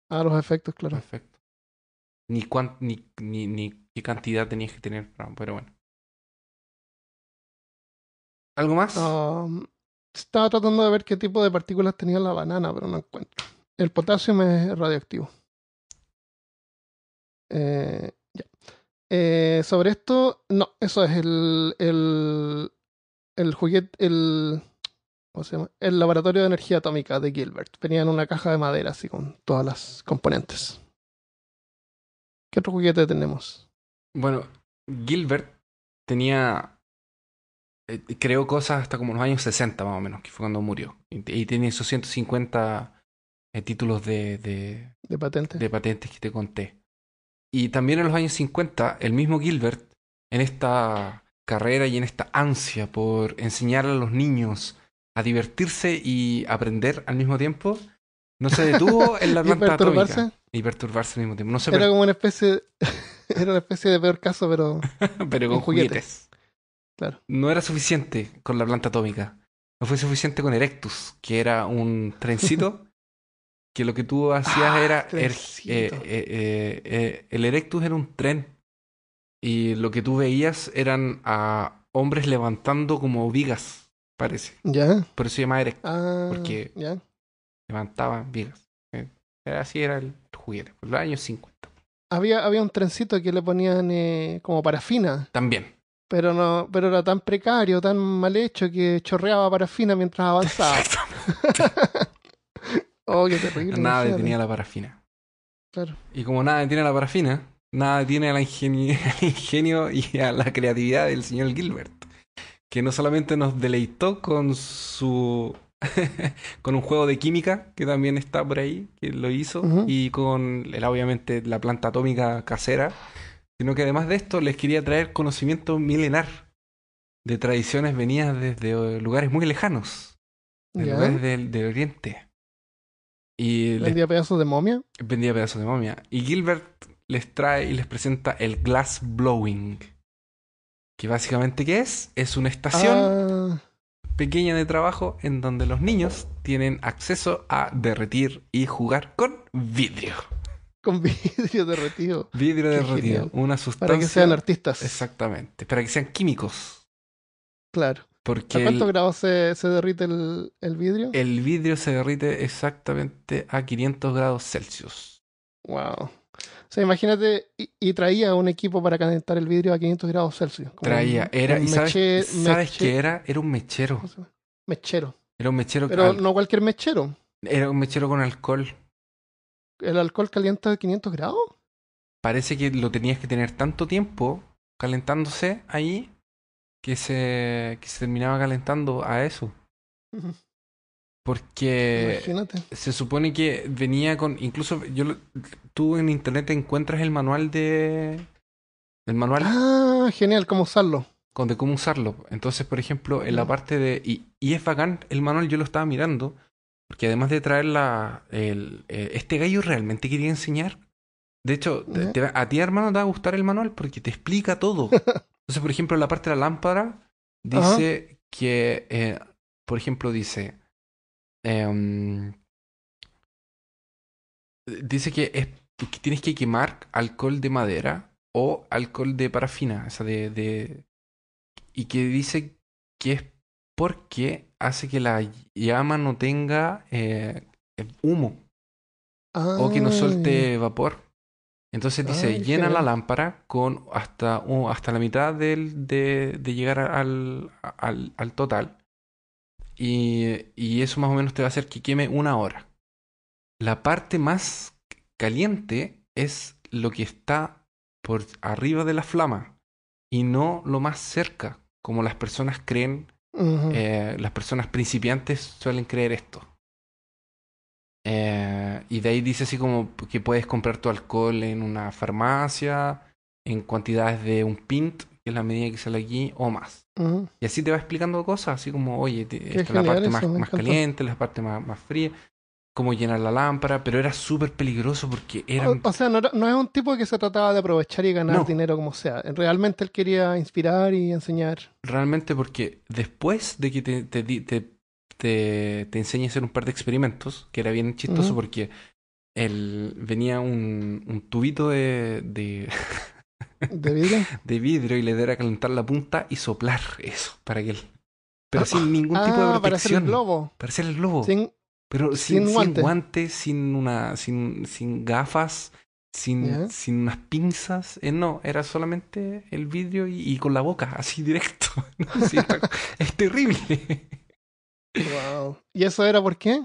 Speaker 1: Ah, los efectos,
Speaker 2: los
Speaker 1: claro.
Speaker 2: efectos. Ni, cuán, ni, ni, ni qué cantidad tenías que tener, pero bueno. ¿Algo más?
Speaker 1: Um, estaba tratando de ver qué tipo de partículas tenía la banana, pero no encuentro. El potasio es radioactivo. Eh, ya. Eh, sobre esto, no, eso es el, el, el juguete, el, ¿cómo se llama? El laboratorio de energía atómica de Gilbert. Venía en una caja de madera, así con todas las componentes. ¿Qué otro juguete tenemos?
Speaker 2: Bueno, Gilbert tenía. Eh, creó cosas hasta como los años 60 más o menos, que fue cuando murió. Y, y tiene esos 150 eh, títulos de, de,
Speaker 1: De patente.
Speaker 2: de patentes que te conté. Y también en los años 50, el mismo Gilbert, en esta carrera y en esta ansia por enseñar a los niños a divertirse y aprender al mismo tiempo, no se detuvo en la
Speaker 1: ¿Y
Speaker 2: planta
Speaker 1: perturbarse?
Speaker 2: atómica. Y perturbarse al mismo tiempo. No se
Speaker 1: Era como una especie, era una especie de peor caso, pero
Speaker 2: pero con
Speaker 1: juguete.
Speaker 2: juguetes.
Speaker 1: Claro.
Speaker 2: No era suficiente con la planta atómica. No fue suficiente con Erectus, que era un trencito que lo que tú hacías
Speaker 1: Ah,
Speaker 2: era... er- eh, eh, eh, el Erectus era un tren y lo que tú veías eran a hombres levantando como vigas, parece.
Speaker 1: ya.
Speaker 2: Por eso se llama Erectus,
Speaker 1: Ah,
Speaker 2: Porque-
Speaker 1: ya.
Speaker 2: levantaban vigas. Era- así era el juguete, por los años 50.
Speaker 1: Había, había un trencito que le ponían como parafina,
Speaker 2: También.
Speaker 1: Pero no, pero era tan precario, tan mal hecho que chorreaba parafina mientras avanzaba. oh, qué terrible.
Speaker 2: Nada detenía la parafina.
Speaker 1: Claro.
Speaker 2: Y como nada detiene la parafina, nada detiene al ingenio, ingenio y a la creatividad del señor Gilbert, que no solamente nos deleitó con su con un juego de química que también está por ahí, que lo hizo, y con el- obviamente la planta atómica casera, sino que además de esto les quería traer conocimiento milenar de tradiciones venidas desde eh, lugares muy lejanos, de lugares del, del oriente. Y les
Speaker 1: Vendía pedazos de momia.
Speaker 2: vendía pedazos de momia. Y Gilbert les trae y les presenta el glass blowing. Que básicamente, ¿qué es? Es una estación
Speaker 1: Ah,
Speaker 2: pequeña de trabajo en donde los niños tienen acceso a derretir y jugar con vidrio.
Speaker 1: Con vidrio derretido.
Speaker 2: Vidrio
Speaker 1: Qué
Speaker 2: derretido.
Speaker 1: genial.
Speaker 2: Una sustancia.
Speaker 1: Para que sean artistas.
Speaker 2: Exactamente. Para que sean químicos.
Speaker 1: Claro.
Speaker 2: Porque
Speaker 1: ¿A cuántos
Speaker 2: el,
Speaker 1: grados se, se derrite el, el vidrio?
Speaker 2: el vidrio se derrite exactamente a 500 grados Celsius.
Speaker 1: Wow. O sea, imagínate, y, y traía un equipo para calentar el vidrio a 500 grados Celsius. como
Speaker 2: Traía,
Speaker 1: un-
Speaker 2: era,
Speaker 1: un
Speaker 2: y sabes,
Speaker 1: meche-
Speaker 2: ¿sabes qué era? Era un mechero.
Speaker 1: Mechero.
Speaker 2: Era un mechero,
Speaker 1: Pero no cualquier mechero.
Speaker 2: era un mechero con alcohol.
Speaker 1: ¿El alcohol calienta a 500 grados?
Speaker 2: Parece que lo tenías que tener tanto tiempo calentándose ahí que se, que se terminaba calentando a eso. Porque
Speaker 1: Imagínate.
Speaker 2: se supone que venía con. Incluso yo lo- tú en internet encuentras el manual de. El manual
Speaker 1: Ah, genial, ¿cómo usarlo?
Speaker 2: con de cómo usarlo. Entonces, por ejemplo, en la
Speaker 1: Ya.
Speaker 2: parte de. Y, y es bacán, el manual yo lo estaba mirando. Porque además de traer la. El, eh, este gallo realmente quería enseñar. De hecho, te- te a ti, hermano, te va a gustar el manual porque te explica todo. Entonces, por ejemplo, en la parte de la lámpara dice que. eh, por ejemplo, dice. em, dice que, es, que tienes que quemar alcohol de madera o alcohol de parafina. O sea, de, de- y que dice que es porque hace que la llama no tenga eh, humo o que no suelte vapor. Entonces dice,
Speaker 1: Ay,
Speaker 2: llena la lámpara con hasta, hasta la mitad del, de, de llegar al, al, al total. Y, y eso más o menos te va a hacer que queme una hora. La parte más caliente es lo que está por arriba de la flama y no lo más cerca, como las personas creen Eh, las personas principiantes suelen creer esto. Eh, y de ahí dice así como que puedes comprar tu alcohol en una farmacia, en cantidades de un pint, que es la medida que sale aquí, o más. Y así te va explicando cosas, así como, oye, te- esta es la parte
Speaker 1: eso,
Speaker 2: más, más caliente, la parte más, más fría, cómo llenar la lámpara, pero era súper peligroso porque eran...
Speaker 1: O, o sea, no, era- no es un tipo que se trataba de aprovechar y ganar
Speaker 2: No.
Speaker 1: dinero como sea. Realmente él quería inspirar y enseñar.
Speaker 2: Realmente porque después de que te, te, te, te, te enseñe a hacer un par de experimentos, que era bien chistoso porque él, venía un, un tubito de, de,
Speaker 1: De vidrio.
Speaker 2: de vidrio y le diera calentar la punta y soplar eso para que él... Pero sin ningún tipo de
Speaker 1: ah, para hacer el
Speaker 2: protección.
Speaker 1: globo.
Speaker 2: Para hacer el globo.
Speaker 1: Sin,
Speaker 2: pero
Speaker 1: sin
Speaker 2: sin, sin
Speaker 1: guante.
Speaker 2: guantes, sin una, sin, sin gafas, sin, sin unas pinzas. Eh, no, era solamente el vidrio y, y con la boca, así directo. No, sí, está- es terrible.
Speaker 1: wow. ¿Y eso era por qué?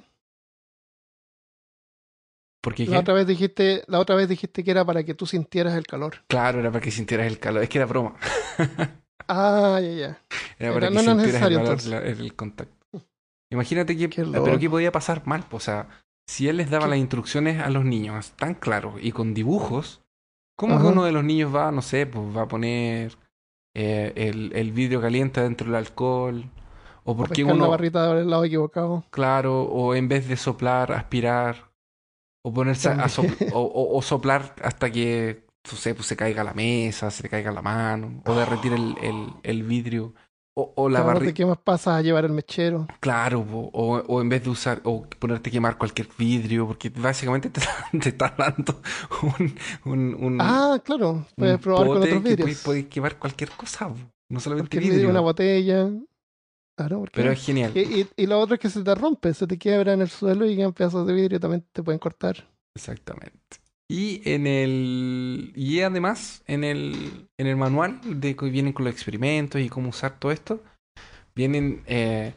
Speaker 2: Porque
Speaker 1: La otra vez dijiste, la otra vez dijiste que era para que tú sintieras el calor.
Speaker 2: claro, era para que sintieras el calor. Es que era broma.
Speaker 1: Ah, ya, ya.
Speaker 2: Era para
Speaker 1: Era-
Speaker 2: que
Speaker 1: no era
Speaker 2: sintieras el,
Speaker 1: necesario,
Speaker 2: calor,
Speaker 1: entonces.
Speaker 2: la- el contacto. Imagínate que,
Speaker 1: Qué
Speaker 2: pero
Speaker 1: loco.
Speaker 2: qué podía pasar mal, pues, o sea, si él les daba
Speaker 1: ¿Qué?
Speaker 2: las instrucciones a los niños tan claro y con dibujos, ¿cómo que uno de los niños va, no sé, pues va a poner eh, el, el vidrio caliente dentro del alcohol? ¿O
Speaker 1: O
Speaker 2: por qué
Speaker 1: pescar la
Speaker 2: uno,
Speaker 1: barrita del lado equivocado.
Speaker 2: claro, o en vez de soplar, aspirar, o ponerse a, a
Speaker 1: También.
Speaker 2: sopl- o, o- o soplar hasta que, no sé, pues se caiga la mesa, se te caiga la mano, o derretir el, el, el vidrio, o, o la
Speaker 1: Cuando
Speaker 2: barri-
Speaker 1: te quemas pasas a llevar el mechero.
Speaker 2: Claro, o, o en vez de usar o ponerte a quemar cualquier vidrio, porque básicamente te, te está dando un, un, un,
Speaker 1: Ah, claro. Puedes probar con otros vidrios.
Speaker 2: puedes, puedes quemar cualquier cosa, no solamente
Speaker 1: Cualquier
Speaker 2: vidrio.
Speaker 1: una botella. Claro, porque
Speaker 2: Pero es genial.
Speaker 1: y, y, y lo otro es que se te rompe, se te quiebra en el suelo y quedan pedazos de vidrio también te pueden cortar.
Speaker 2: Exactamente. Y en el y además en el en el manual de que vienen con los experimentos y cómo usar todo esto, vienen eh,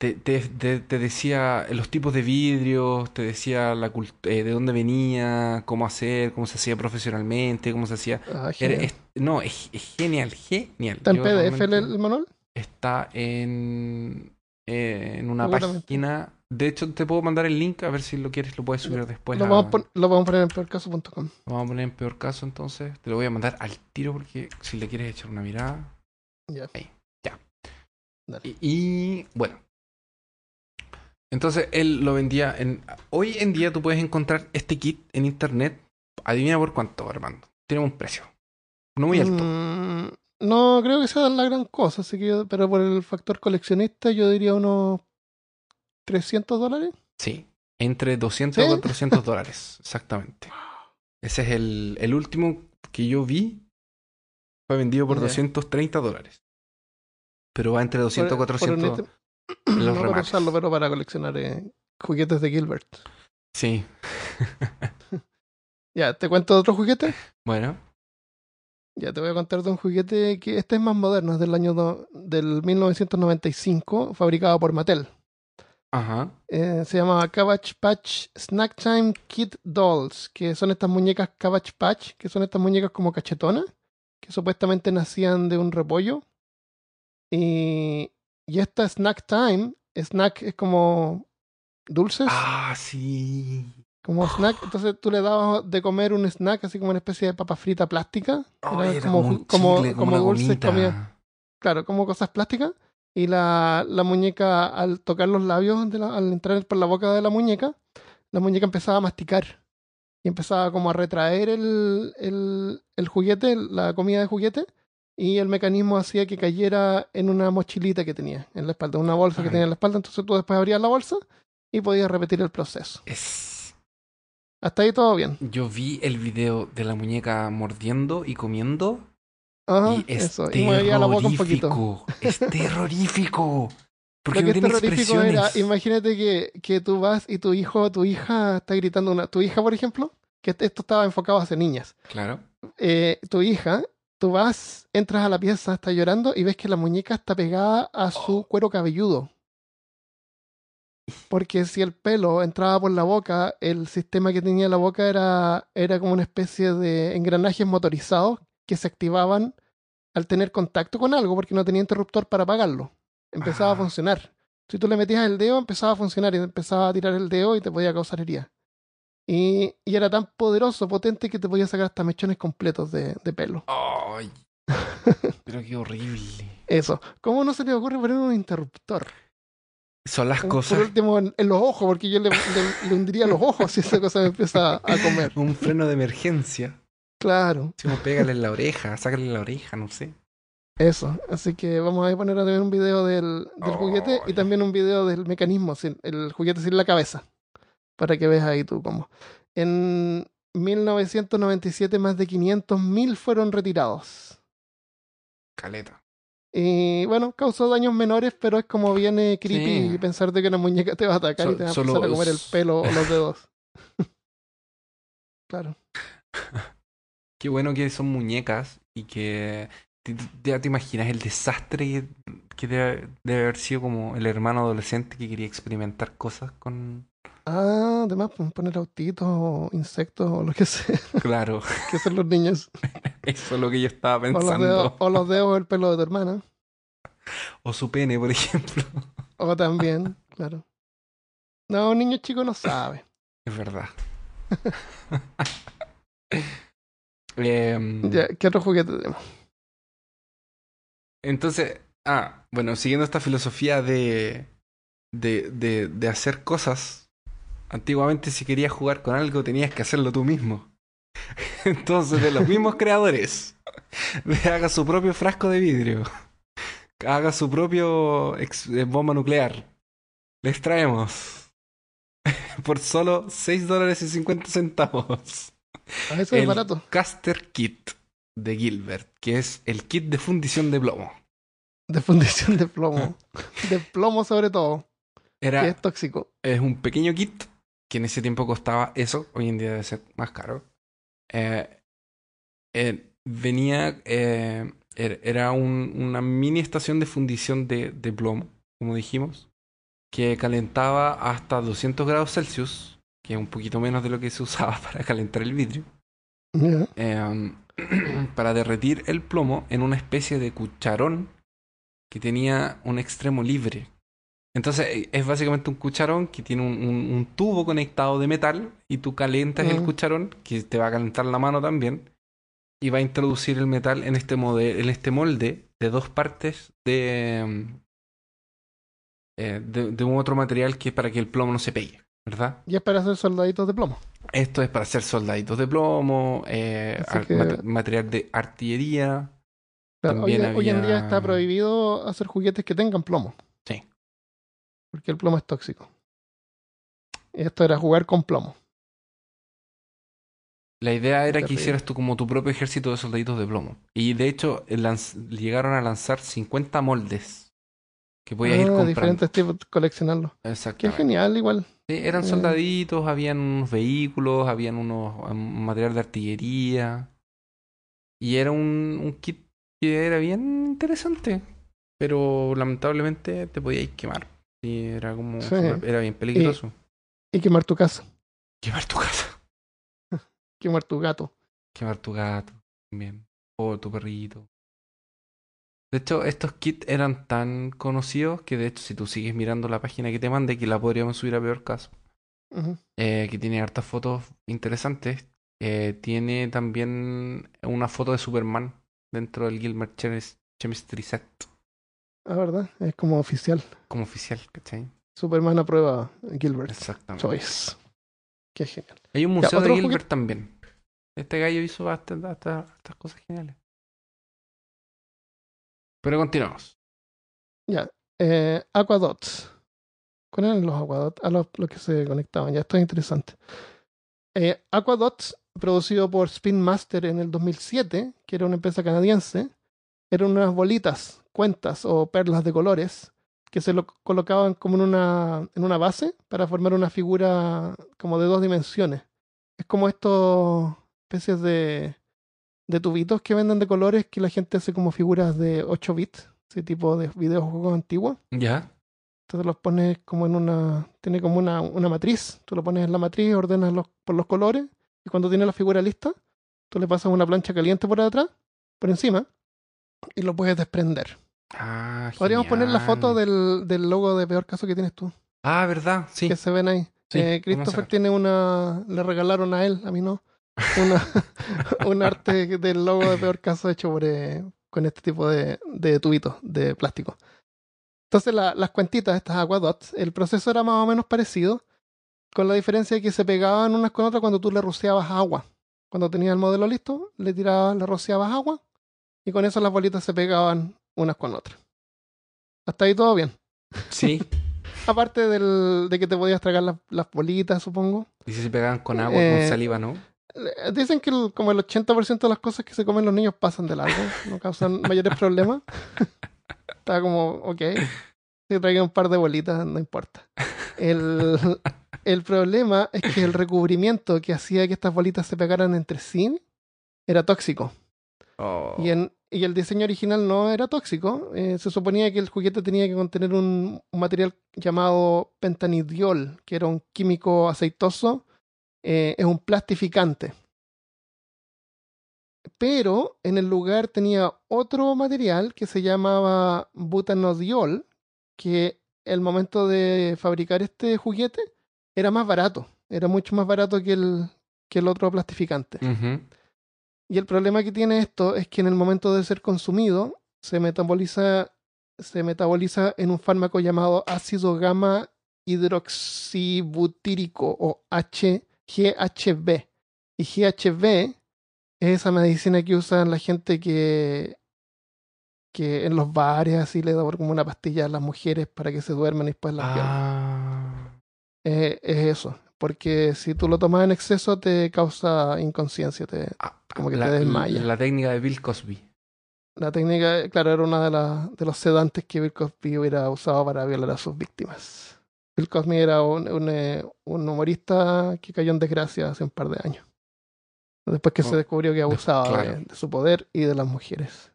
Speaker 2: te, te, te- te decía los tipos de vidrios, te decía la eh, de dónde venía, cómo hacer, cómo se hacía profesionalmente, cómo se hacía.
Speaker 1: Ah,
Speaker 2: Era-
Speaker 1: genial.
Speaker 2: es- no, es, es genial, genial.
Speaker 1: ¿Está en
Speaker 2: Yo
Speaker 1: PDF el, manual?
Speaker 2: Está en, eh, en una página. De hecho, te puedo mandar el link a ver si lo quieres, lo puedes subir después.
Speaker 1: lo,
Speaker 2: a-
Speaker 1: vamos a lo vamos a poner en peorcaso.com.
Speaker 2: lo vamos a poner en peor caso entonces. Te lo voy a mandar al tiro porque si le quieres echar una mirada.
Speaker 1: Ya.
Speaker 2: Ahí, ya.
Speaker 1: Dale.
Speaker 2: Y, y, bueno. Entonces él lo vendía en... Hoy en día tú puedes encontrar este kit en internet. Adivina por cuánto, Armando. Tiene un precio. No muy alto.
Speaker 1: Mm, no creo que sea la gran cosa, así que pero por el factor coleccionista yo diría unos 300 dólares.
Speaker 2: Sí. Entre 200
Speaker 1: ¿Sí?
Speaker 2: y 400 dólares. Exactamente. Ese es el, el último que yo vi. Fue vendido por
Speaker 1: Ya.
Speaker 2: 230 dólares. Pero va entre 200 y
Speaker 1: Por- por
Speaker 2: 400
Speaker 1: un ítem-
Speaker 2: en los
Speaker 1: no para
Speaker 2: remates.
Speaker 1: usarlo, pero para coleccionar eh, juguetes de Gilbert.
Speaker 2: Sí.
Speaker 1: Ya, ¿te cuento de otro juguete?
Speaker 2: Bueno,
Speaker 1: Ya, te voy a contar de un juguete que este es más moderno, es del año do- del 1995, fabricado por Mattel.
Speaker 2: Ajá.
Speaker 1: Eh, se llama Cabbage Patch Snack Time Kid Dolls, que son estas muñecas Cabbage Patch, que son estas muñecas como cachetonas, que supuestamente nacían de un repollo. Y, y esta Snack Time, snack es como dulces,
Speaker 2: Ah, sí.
Speaker 1: como snack. Entonces tú le dabas de comer un snack, así como una especie de papa frita plástica.
Speaker 2: Oh,
Speaker 1: Era
Speaker 2: era
Speaker 1: como,
Speaker 2: como, un
Speaker 1: como,
Speaker 2: chicle, como
Speaker 1: como
Speaker 2: una
Speaker 1: dulces, comida- claro, como cosas plásticas. Y la, la muñeca, al tocar los labios, de la- al entrar por la boca de la muñeca, la muñeca empezaba a masticar. Y empezaba como a retraer el, el, el juguete, la comida de juguete. Y el mecanismo hacía que cayera en una mochilita que tenía en la espalda, una bolsa que tenía en la espalda. Entonces tú después abrías la bolsa y podías repetir el proceso.
Speaker 2: Es...
Speaker 1: Hasta ahí todo bien.
Speaker 2: Yo vi el video de la muñeca mordiendo y comiendo
Speaker 1: Ajá,
Speaker 2: y es
Speaker 1: eso. Y movía la boca un poquito.
Speaker 2: terrorífico. Es terrorífico. Porque
Speaker 1: Lo
Speaker 2: no
Speaker 1: que es
Speaker 2: tiene
Speaker 1: terrorífico era, imagínate que, que tú vas y tu hijo o tu hija está gritando una. Tu hija, por ejemplo, que esto estaba enfocado hacia niñas.
Speaker 2: Claro.
Speaker 1: Eh, tu hija, tú vas, entras a la pieza, está llorando y ves que la muñeca está pegada a su cuero cabelludo. Porque si el pelo entraba por la boca, el sistema que tenía la boca era, era como una especie de engranajes motorizados que se activaban al tener contacto con algo porque no tenía interruptor para apagarlo. Empezaba
Speaker 2: Ah.
Speaker 1: a funcionar. Si tú le metías el dedo, empezaba a funcionar y empezaba a tirar el dedo y te podía causar herida. Y, y era tan poderoso, potente, que te podía sacar hasta mechones completos de, de pelo.
Speaker 2: Ay. Pero qué horrible.
Speaker 1: Eso. ¿Cómo no se le ocurre poner un interruptor?
Speaker 2: Son las
Speaker 1: Un-
Speaker 2: cosas.
Speaker 1: Por último, en, en los ojos, porque yo le, le- le hundiría los ojos si esa cosa me empieza a comer.
Speaker 2: Un freno de emergencia.
Speaker 1: Claro,
Speaker 2: Si como pégale en la oreja, sácale la oreja, no sé.
Speaker 1: eso. Así que vamos a poner a ver un video del, del juguete y también un video del mecanismo, sin, el juguete sin la cabeza. Para que veas ahí tú cómo. En 1997 más de 500.000 fueron retirados.
Speaker 2: Caleta.
Speaker 1: Y bueno, causó daños menores, pero es como viene creepy
Speaker 2: Sí.
Speaker 1: pensar de que una muñeca te va a atacar
Speaker 2: So-
Speaker 1: y te va a empezar a comer el pelo o los dedos. claro.
Speaker 2: Qué bueno que son muñecas y que ya te imaginas el desastre que, debe, debe haber sido como el hermano adolescente que quería experimentar cosas con...
Speaker 1: Ah, además, pues, poner autitos o insectos o lo que sea
Speaker 2: Claro,
Speaker 1: que hacen los niños.
Speaker 2: eso es lo que yo estaba
Speaker 1: O los,
Speaker 2: pensando.
Speaker 1: dedos, o los dedos o el pelo de tu hermana.
Speaker 2: O su pene, por ejemplo.
Speaker 1: O también, claro. No, un niño chico no sabe.
Speaker 2: Es verdad. Em,
Speaker 1: Ya, ¿Qué otro juguete tenemos?
Speaker 2: Entonces, ah, bueno, siguiendo esta filosofía de, de, de, de hacer cosas, antiguamente si querías jugar con algo tenías que hacerlo tú mismo. Entonces, de los mismos creadores, haga su propio frasco de vidrio, haga su propio ex- eh, bomba nuclear, les traemos por solo 6 dólares y 50 centavos.
Speaker 1: Ah, eso es
Speaker 2: El
Speaker 1: barato.
Speaker 2: Caster Kit de Gilbert, que es el kit de fundición de plomo.
Speaker 1: De fundición de plomo. De plomo sobre todo.
Speaker 2: Era,
Speaker 1: Que es tóxico.
Speaker 2: es un pequeño kit que en ese tiempo costaba eso, hoy en día debe ser más caro. Eh, eh, venía, eh, er- era un- una mini estación de fundición de, de plomo, como dijimos, que calentaba hasta 200 grados Celsius, que es un poquito menos de lo que se usaba para calentar el vidrio. Eh, para derretir el plomo en una especie de cucharón que tenía un extremo libre. Entonces eh, es básicamente un cucharón que tiene un, un- un tubo conectado de metal y tú calientas el
Speaker 1: Mm.
Speaker 2: cucharón, que te va a calentar la mano también, y va a introducir el metal en este, en este molde de dos partes de, mm, eh, de, de un otro material que es para que el plomo no se pegue, ¿verdad?
Speaker 1: Y es para hacer soldaditos de plomo.
Speaker 2: Esto es para hacer soldaditos de plomo, eh,
Speaker 1: que-
Speaker 2: material de artillería.
Speaker 1: Claro, hoy, en día está prohibido hacer juguetes que tengan plomo.
Speaker 2: Sí.
Speaker 1: Porque el plomo es tóxico. Esto era jugar con plomo.
Speaker 2: La idea era que hicieras tú como tu propio ejército de soldaditos de plomo. Y de hecho llegaron a lanzar 50 moldes Que podías ir
Speaker 1: Ah,
Speaker 2: comprando.
Speaker 1: diferentes tipos, coleccionarlos. Qué
Speaker 2: Exactamente.
Speaker 1: genial, igual.
Speaker 2: Sí, eran
Speaker 1: Eh.
Speaker 2: soldaditos, habían unos vehículos, habían unos um, material de artillería. Y era un, un kit que era bien interesante. Pero lamentablemente te podías quemar. Y era como.
Speaker 1: Sí.
Speaker 2: era bien peligroso.
Speaker 1: Y quemar tu casa,
Speaker 2: Quemar tu casa.
Speaker 1: quemar tu gato.
Speaker 2: Quemar tu gato también. O tu perrito. De hecho, estos kits eran tan conocidos que de hecho si tú sigues mirando la página que te mandé, que la podríamos subir a peor caso, eh, que tiene hartas fotos interesantes, eh, tiene también una foto de Superman dentro del Gilbert Chemis- Chemistry Set
Speaker 1: Ah, ¿verdad? Es como oficial.
Speaker 2: como oficial, ¿cachai?
Speaker 1: Superman aprueba Gilbert
Speaker 2: Exactamente.
Speaker 1: Choice. Qué genial.
Speaker 2: Hay un museo de Gilbert también. Este gallo hizo hasta, hasta- estas cosas geniales. Pero continuamos.
Speaker 1: Ya. Eh, Aquadots. ¿Cuáles eran los Aquadots? A los, los que se conectaban. Ya, esto es interesante. Eh, Aquadots, producido por Spin Master en el 2007, que era una empresa canadiense, eran unas bolitas, cuentas o perlas de colores que se lo colocaban como en una, en una base para formar una figura como de dos dimensiones. Es como estos especies de, de tubitos que venden de colores que la gente hace como figuras de 8 bits, ese tipo de videojuegos antiguos.
Speaker 2: ¿Ya?
Speaker 1: Entonces los pones como en una. Tiene como una, una matriz. Tú lo pones en la matriz, ordenas los, por los colores. Y cuando tiene la figura lista, tú le pasas una plancha caliente por atrás, por encima, y lo puedes desprender.
Speaker 2: Ah,
Speaker 1: Podríamos poner la foto del, del logo de peor caso que tienes tú,
Speaker 2: Ah, ¿verdad? Sí.
Speaker 1: que se ven ahí.
Speaker 2: Sí,
Speaker 1: Eh, Christopher tiene una. Le regalaron a él, a mí no. Una, un arte del logo de peor caso hecho por, eh, con este tipo de, de tubitos de plástico. Entonces, la- las cuentitas, estas Aquadots, el proceso era más o menos parecido, con la diferencia de que se pegaban unas con otras cuando tú le rociabas agua. Cuando tenías el modelo listo, le tirabas, le rociabas agua, y con eso las bolitas se pegaban unas con otras. Hasta ahí todo bien.
Speaker 2: Sí.
Speaker 1: Aparte del, de que te podías tragar las, las bolitas, supongo.
Speaker 2: Y si se pegaban con agua,
Speaker 1: Eh,
Speaker 2: con saliva, ¿no?
Speaker 1: Dicen que el- como el 80% de las cosas que se comen los niños pasan de largo, no causan mayores problemas. Está como, ok, si traigan un par de bolitas, no importa. El, el problema es que el recubrimiento que hacía que estas bolitas se pegaran entre sí era tóxico.
Speaker 2: Oh.
Speaker 1: Y, en, y el diseño original no era tóxico. Eh, se suponía que el juguete tenía que contener un, un material llamado pentanidiol, que era un químico aceitoso, eh, es un plastificante. Pero en el lugar tenía otro material que se llamaba butanodiol, que el momento de fabricar este juguete era más barato, era mucho más barato que el, que el otro plastificante. Y el problema que tiene esto es que en el momento de ser consumido se metaboliza, se metaboliza en un fármaco llamado ácido gamma hidroxibutírico o H, GHB. Y GHB es esa medicina que usan la gente que, que en los bares así le da como una pastilla a las mujeres para que se duerman y después las.
Speaker 2: Ah.
Speaker 1: Eh, es eso. Porque si tú lo tomas en exceso te causa inconsciencia, te,
Speaker 2: Ah,
Speaker 1: Como que
Speaker 2: la,
Speaker 1: te desmayas.
Speaker 2: La técnica de Bill Cosby.
Speaker 1: La técnica, claro, era una de, las de los sedantes que Bill Cosby hubiera usado para violar a sus víctimas. Bill Cosby era un, un, eh, un humorista que cayó en desgracia hace un par de años. Después que
Speaker 2: Oh,
Speaker 1: se descubrió que abusaba de-
Speaker 2: claro.
Speaker 1: de, su poder y de las mujeres.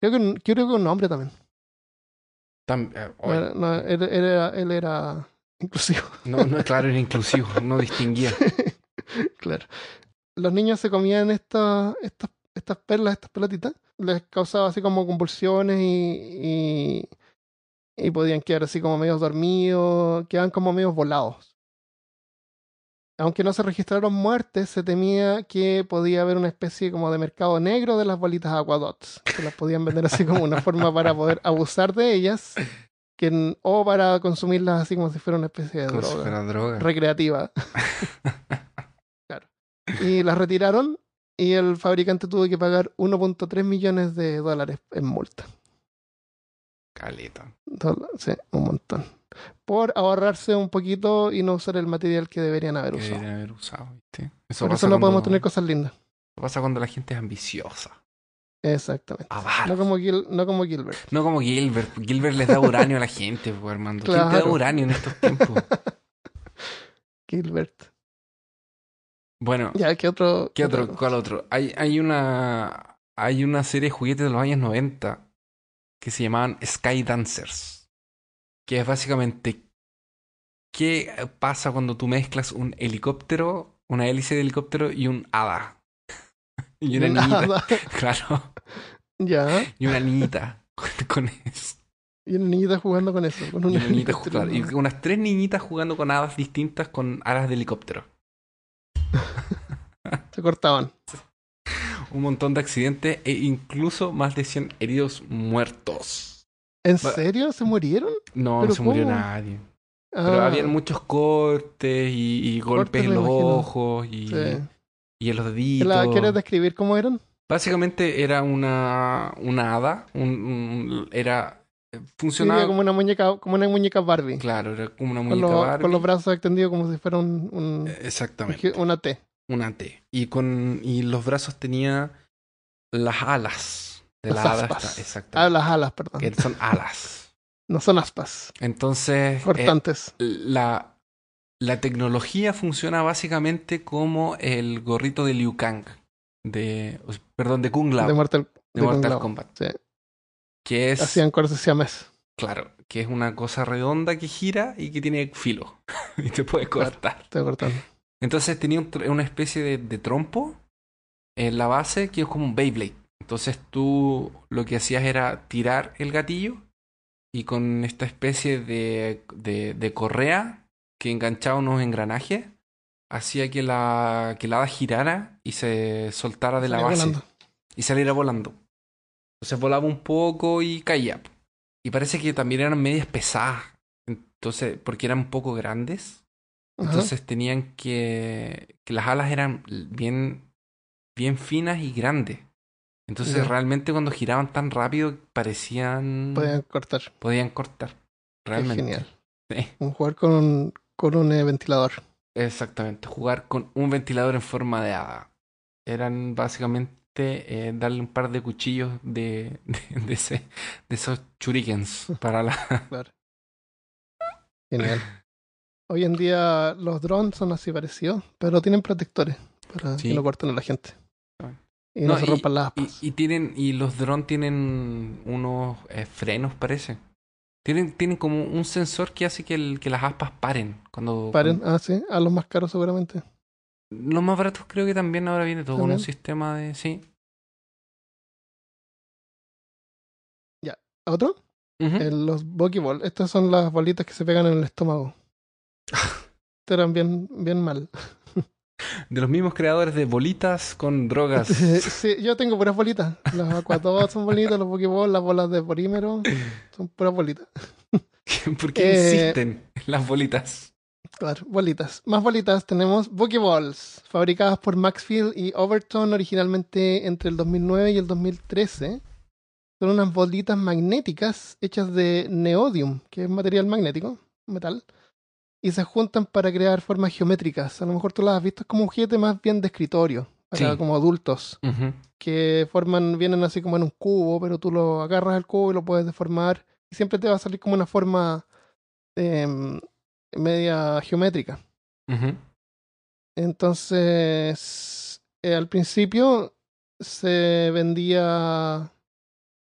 Speaker 1: Creo que, creo que un hombre también.
Speaker 2: Tam- eh,
Speaker 1: No
Speaker 2: oye,
Speaker 1: era- no, él, él era, él era inclusivo.
Speaker 2: no, no, claro, era inclusivo, no distinguía.
Speaker 1: claro. Los niños se comían estas, estas, estas perlas, estas pelotitas, les causaba así como convulsiones y, y, y podían quedar así como medios dormidos, quedaban como medios volados. Aunque no se registraron muertes, se temía que podía haber una especie como de mercado negro de las bolitas Aquadots, que las podían vender así como una forma para poder abusar de ellas, que, o para consumirlas así como si fuera una especie de
Speaker 2: Como si
Speaker 1: droga
Speaker 2: fuera droga.
Speaker 1: recreativa. claro. Y las retiraron y el fabricante tuvo que pagar 1.3 millones de dólares en multa.
Speaker 2: Caleta.
Speaker 1: Sí, un montón. Por ahorrarse un poquito y no usar el material que deberían haber
Speaker 2: Que
Speaker 1: usado.
Speaker 2: deberían haber usado, ¿viste? Eso
Speaker 1: Por eso no podemos tener cosas lindas.
Speaker 2: pasa cuando la gente es ambiciosa.
Speaker 1: Exactamente. No como, Gil- no como Gilbert.
Speaker 2: No como Gilbert. Gilbert les da uranio a la gente, pues, Armando. ¿Quién te da
Speaker 1: Claro.
Speaker 2: uranio en estos tiempos?
Speaker 1: Gilbert.
Speaker 2: Bueno,
Speaker 1: Ya, ¿qué otro?
Speaker 2: ¿qué otro? ¿Cuál otro? Hay, hay una. Hay una serie de juguetes de los años 90 que se llamaban Sky Dancers. Que es básicamente. ¿Qué pasa cuando tú mezclas un helicóptero, una hélice de helicóptero y un hada? y una niñita. Claro.
Speaker 1: Ya.
Speaker 2: Y una niñita con eso.
Speaker 1: Y una niñita jugando con eso. Con
Speaker 2: Y
Speaker 1: una
Speaker 2: una niñita
Speaker 1: helicóptero,
Speaker 2: jugando- y unas tres niñitas jugando con hadas distintas con alas de helicóptero.
Speaker 1: Se cortaban.
Speaker 2: Un montón de accidentes e incluso más de 100 heridos muertos.
Speaker 1: ¿En
Speaker 2: Va-
Speaker 1: serio? ¿Se murieron?
Speaker 2: No, no
Speaker 1: ¿Pero
Speaker 2: se murió nadie. Pero
Speaker 1: Ah,
Speaker 2: habían muchos cortes y, y golpes
Speaker 1: Cortes,
Speaker 2: en los
Speaker 1: imagino.
Speaker 2: ojos y,
Speaker 1: sí.
Speaker 2: y en los deditos.
Speaker 1: ¿La ¿Quieres describir cómo eran?
Speaker 2: Básicamente era una, una hada. un- un- era.
Speaker 1: Sí,
Speaker 2: Funcionaba.
Speaker 1: como una muñeca, como una muñeca Barbie.
Speaker 2: Claro, era como una
Speaker 1: con,
Speaker 2: muñeca Barbie.
Speaker 1: con los brazos extendidos como si fuera un, un-
Speaker 2: Exactamente.
Speaker 1: una T.
Speaker 2: Una T. Y con y los brazos tenía las alas de la
Speaker 1: Las
Speaker 2: hada.
Speaker 1: aspas.
Speaker 2: esta- Exacto.
Speaker 1: Ah, las alas, perdón.
Speaker 2: Que son alas.
Speaker 1: No son aspas.
Speaker 2: Entonces, eh,
Speaker 1: Cortantes.
Speaker 2: la, la tecnología funciona básicamente como el gorrito de Liu Kang. De, perdón, de Kung Lao.
Speaker 1: de
Speaker 2: De,
Speaker 1: Mortal, de Kung
Speaker 2: Mortal. Kombat.
Speaker 1: Sí.
Speaker 2: Que es,
Speaker 1: Hacían cortes siamés.
Speaker 2: claro, que es una cosa redonda que gira y que tiene filo. y te puede cortar.
Speaker 1: Estoy cortando.
Speaker 2: Entonces tenía un una especie de, de trompo en la base que es como un Beyblade. Entonces tú lo que hacías era tirar el gatillo y con esta especie de, de, de correa que enganchaba unos engranajes hacía que la, que la hada girara y se soltara de la base
Speaker 1: volando.
Speaker 2: y saliera volando. Entonces volaba un poco y caía. Y parece que también eran medias pesadas. Entonces, porque eran un poco grandes.
Speaker 1: Ajá.
Speaker 2: Entonces tenían que. que las alas eran bien. bien finas y grandes. Entonces realmente cuando giraban tan rápido parecían.
Speaker 1: Podían cortar.
Speaker 2: podían cortar.
Speaker 1: Qué
Speaker 2: Realmente.
Speaker 1: genial.
Speaker 2: Sí,
Speaker 1: Un jugar con un, con un eh, ventilador.
Speaker 2: exactamente. Jugar con un ventilador en forma de hada. Eran básicamente eh, darle un par de cuchillos de, de, de ese, de esos shurikens para la.
Speaker 1: Claro. Genial. Hoy en día los drones son así parecidos, pero tienen protectores para
Speaker 2: Sí.
Speaker 1: que no corten a la gente.
Speaker 2: Ah.
Speaker 1: Y no,
Speaker 2: No,
Speaker 1: se
Speaker 2: y-
Speaker 1: rompan las aspas.
Speaker 2: y tienen, y los drones tienen unos eh, frenos, parece. Tienen, tienen como un sensor que hace que, el- que las aspas paren. Cuando,
Speaker 1: Paren, ah, sí, a los más caros seguramente.
Speaker 2: los más baratos creo que también ahora viene todo con un sistema de. Sí.
Speaker 1: ¿Otro?
Speaker 2: Ujú.
Speaker 1: El- los Bokeball. Estas son las bolitas que se pegan en el estómago. Eran bien, bien mal.
Speaker 2: De los mismos creadores de bolitas con drogas.
Speaker 1: sí, yo tengo puras bolitas. Los Aquatot son bolitas, los Pokéball, las bolas de polímero. Son puras bolitas.
Speaker 2: ¿Por qué
Speaker 1: Eh,
Speaker 2: insisten en las bolitas?
Speaker 1: Claro, bolitas. Más bolitas tenemos Pokeballs, fabricadas por Maxfield y Overton originalmente entre el 2009 y el 2013. Son unas bolitas magnéticas hechas de neodium, que es material magnético, metal, y se juntan para crear formas geométricas. A lo mejor tú las has visto como un juguete más bien de escritorio, para
Speaker 2: Sí.
Speaker 1: como adultos, que forman, vienen así como en un cubo, pero tú lo agarras al cubo y lo puedes deformar, y siempre te va a salir como una forma em, media geométrica. Entonces, eh, al principio se vendía.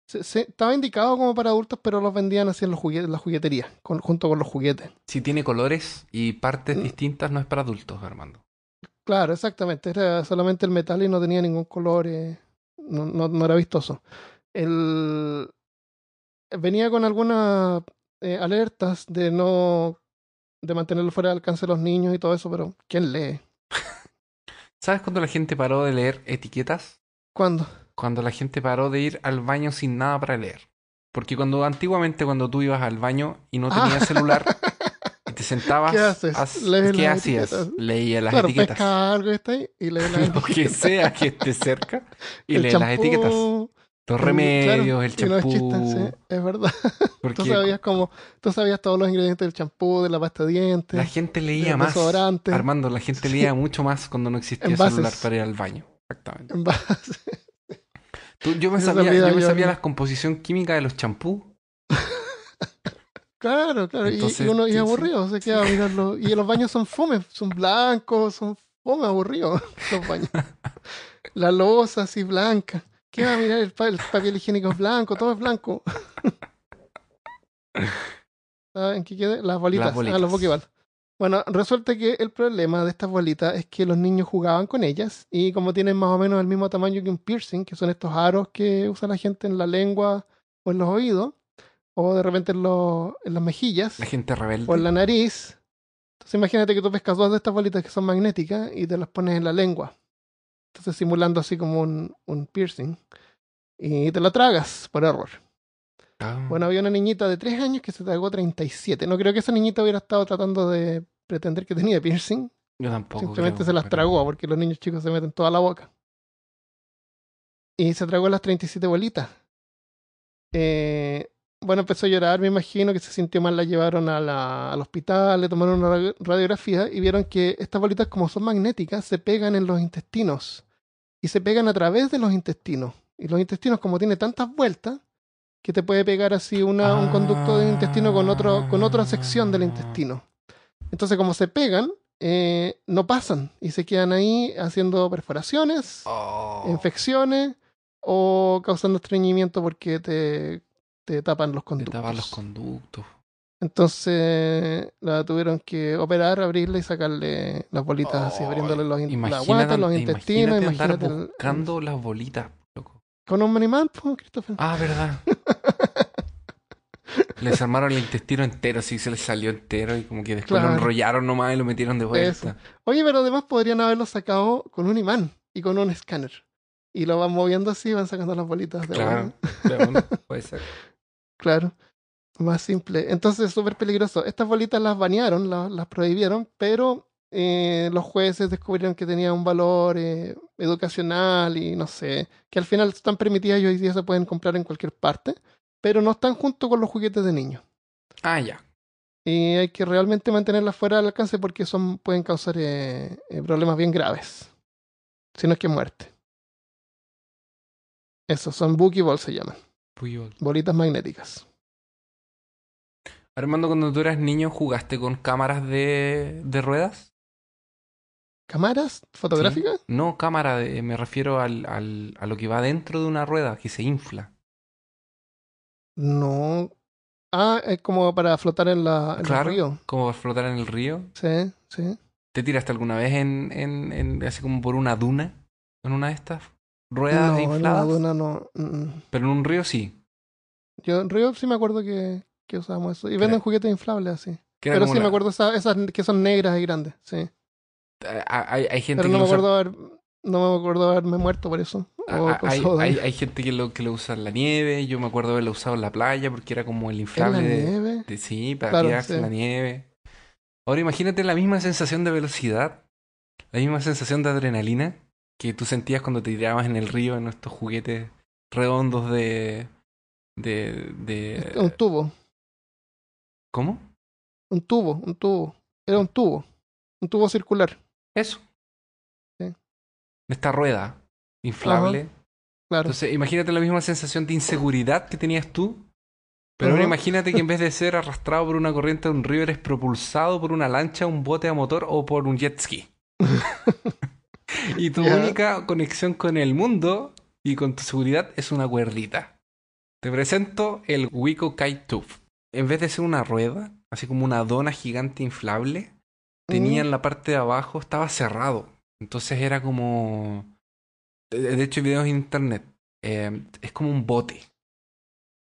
Speaker 1: Se- se- estaba indicado como para adultos, pero los vendían así en los juguetes, la juguetería, con- junto con los juguetes.
Speaker 2: Si tiene colores y partes
Speaker 1: Mm.
Speaker 2: distintas, no es para adultos, Armando.
Speaker 1: Claro, exactamente. Era solamente el metal y no tenía ningún color. eh, no, no, no era vistoso. El, venía con algunas eh, alertas de no. de mantenerlo fuera del alcance de los niños y todo eso, pero ¿quién lee?
Speaker 2: ¿Sabes cuándo la gente paró de leer etiquetas?
Speaker 1: ¿Cuándo?
Speaker 2: Cuando la gente paró de ir al baño sin nada para leer. Porque cuando antiguamente cuando tú ibas al baño y no
Speaker 1: Ah.
Speaker 2: tenías celular y te sentabas,
Speaker 1: ¿Qué haces? Lees
Speaker 2: ¿qué hacías?
Speaker 1: etiquetas.
Speaker 2: Leía las
Speaker 1: claro,
Speaker 2: etiquetas.
Speaker 1: pesca algo está ahí y lee las
Speaker 2: Lo que sea que esté cerca y
Speaker 1: El
Speaker 2: lee las etiquetas. Los remedios,
Speaker 1: claro,
Speaker 2: el champú.
Speaker 1: sí, es verdad.
Speaker 2: Porque
Speaker 1: Tú sabías como, tú sabías todos los ingredientes del champú, de la pasta de dientes,
Speaker 2: la gente leía más. Armando, la gente leía mucho más cuando no existía celular para ir al baño. Exactamente.
Speaker 1: envases.
Speaker 2: Tú- yo me sabía, yo me
Speaker 1: yo,
Speaker 2: sabía
Speaker 1: ¿no?
Speaker 2: la composición química de los champús.
Speaker 1: Claro, claro. y-
Speaker 2: Entonces,
Speaker 1: y, uno
Speaker 2: sí.
Speaker 1: aburrido, se queda a mirarlo. Y los baños son fome, son blancos, son fome, aburridos los baños. La losa así blanca. ¿Qué va a mirar? El, pa- el papel higiénico es blanco, todo es blanco. ¿Saben qué queda? Las bolitas,
Speaker 2: Las bolitas.
Speaker 1: Ah, los Pokéball. Bueno, resulta que el problema de estas bolitas es que los niños jugaban con ellas y como tienen más o menos el mismo tamaño que un piercing, que son estos aros que usa la gente en la lengua o en los oídos, o de repente en, los- en las mejillas
Speaker 2: La gente rebelde.
Speaker 1: o en la nariz. Entonces imagínate que tú pescas dos de estas bolitas que son magnéticas y te las pones en la lengua. Entonces simulando así como un, un piercing. Y te la tragas por error.
Speaker 2: Ah,
Speaker 1: Bueno, había una niñita de 3 años que se tragó 37. No creo que esa niñita hubiera estado tratando de pretender que tenía piercing.
Speaker 2: yo tampoco.
Speaker 1: Simplemente
Speaker 2: creo,
Speaker 1: se las
Speaker 2: pero-
Speaker 1: tragó porque los niños chicos se meten toda la boca. Y se tragó las 37 bolitas. Eh, bueno, empezó a llorar, me imagino que se sintió mal, la llevaron a la- al hospital, le tomaron una radio- radiografía y vieron que estas bolitas, como son magnéticas, se pegan en los intestinos. Y se pegan a través de los intestinos. Y los intestinos, como tiene tantas vueltas, que te puede pegar así una, un conducto de intestino con, otro, con otra sección del intestino. Entonces, como se pegan, eh, no pasan y se quedan ahí haciendo perforaciones,
Speaker 2: Oh.
Speaker 1: infecciones o causando estreñimiento porque te, te tapan los
Speaker 2: Te
Speaker 1: conductos.
Speaker 2: tapan los conductos.
Speaker 1: Entonces la tuvieron que operar, abrirle y sacarle las bolitas así,
Speaker 2: Oh,
Speaker 1: abriéndole los in- la
Speaker 2: Imagínate,
Speaker 1: guata, los intestinos,
Speaker 2: imagínate andar
Speaker 1: imagínate el-
Speaker 2: buscando las bolitas.
Speaker 1: Con un animal, pues, Christopher.
Speaker 2: Ah, verdad. les armaron el intestino entero, sí, se les salió entero y como que después lo enrollaron nomás y lo metieron de vuelta.
Speaker 1: Oye, pero además podrían haberlo sacado con un imán y con un escáner. Y lo van moviendo así y van sacando las bolitas de
Speaker 2: Claro, puede ser.
Speaker 1: Claro. Más simple. Entonces, súper peligroso. Estas bolitas las banearon, las, las prohibieron, pero eh, los jueces descubrieron que tenían un valor eh, educacional y no sé, que al final están permitidas y hoy día se pueden comprar en cualquier parte, pero no están junto con los juguetes de niños.
Speaker 2: Ah, ya.
Speaker 1: Y hay que realmente mantenerlas fuera del alcance porque son, pueden causar eh, eh, problemas bien graves. Si no es que muerte. Eso, son Bookie Ball se llaman. Bolitas magnéticas.
Speaker 2: Armando, cuando tú eras niño, ¿jugaste con cámaras de, de ruedas?
Speaker 1: ¿Cámaras fotográficas?
Speaker 2: No, cámara, me refiero al, al, a lo que va dentro de una rueda, que se infla.
Speaker 1: No. Ah, es como para flotar en, la, en
Speaker 2: Claro.
Speaker 1: el río.
Speaker 2: Como para flotar en el río.
Speaker 1: Sí, sí.
Speaker 2: ¿Te tiraste alguna vez en, en, en- así como por una duna? ¿En una de estas ruedas
Speaker 1: no, en
Speaker 2: infladas?
Speaker 1: duna no. mm, mm.
Speaker 2: Pero en un río sí.
Speaker 1: Yo en Río sí me acuerdo que, que usábamos eso. Y venden juguetes inflables así. Pero sí me acuerdo esas, esas que son negras y grandes, sí.
Speaker 2: Eh, Hay, hay gente
Speaker 1: Pero
Speaker 2: que
Speaker 1: no me
Speaker 2: lo usa-
Speaker 1: acuerdo haber, no me acuerdo haberme muerto por eso.
Speaker 2: Ah,
Speaker 1: con
Speaker 2: hay,
Speaker 1: soda.
Speaker 2: hay, hay gente que lo, que lo usa en la nieve. Yo me acuerdo haberlo usado en la playa porque era como el
Speaker 1: en la
Speaker 2: inflable de,
Speaker 1: nieve.
Speaker 2: de- sí, para
Speaker 1: Claro,
Speaker 2: tirarse en la nieve. Ahora imagínate la misma sensación de velocidad, la misma sensación de adrenalina que tú sentías cuando te tirabas en el río en estos juguetes redondos de. de. de.
Speaker 1: Un tubo.
Speaker 2: ¿Cómo?
Speaker 1: Un tubo, un tubo. Era un tubo. Un tubo circular.
Speaker 2: Eso.
Speaker 1: Sí.
Speaker 2: Esta rueda inflable.
Speaker 1: Claro.
Speaker 2: Entonces, imagínate la misma sensación de inseguridad que tenías tú. Pero ahora imagínate que en vez de ser arrastrado por una corriente de un río, eres propulsado por una lancha, un bote a motor o por un jet ski. y tu única conexión con el mundo y con tu seguridad es una cuerdita. Te presento el Wiko Kite Tube. En vez de ser una rueda, así como una dona gigante inflable, tenía
Speaker 1: Mm.
Speaker 2: en la parte de abajo, estaba cerrado. Entonces era como... De hecho hay videos en internet. Eh, es como un bote.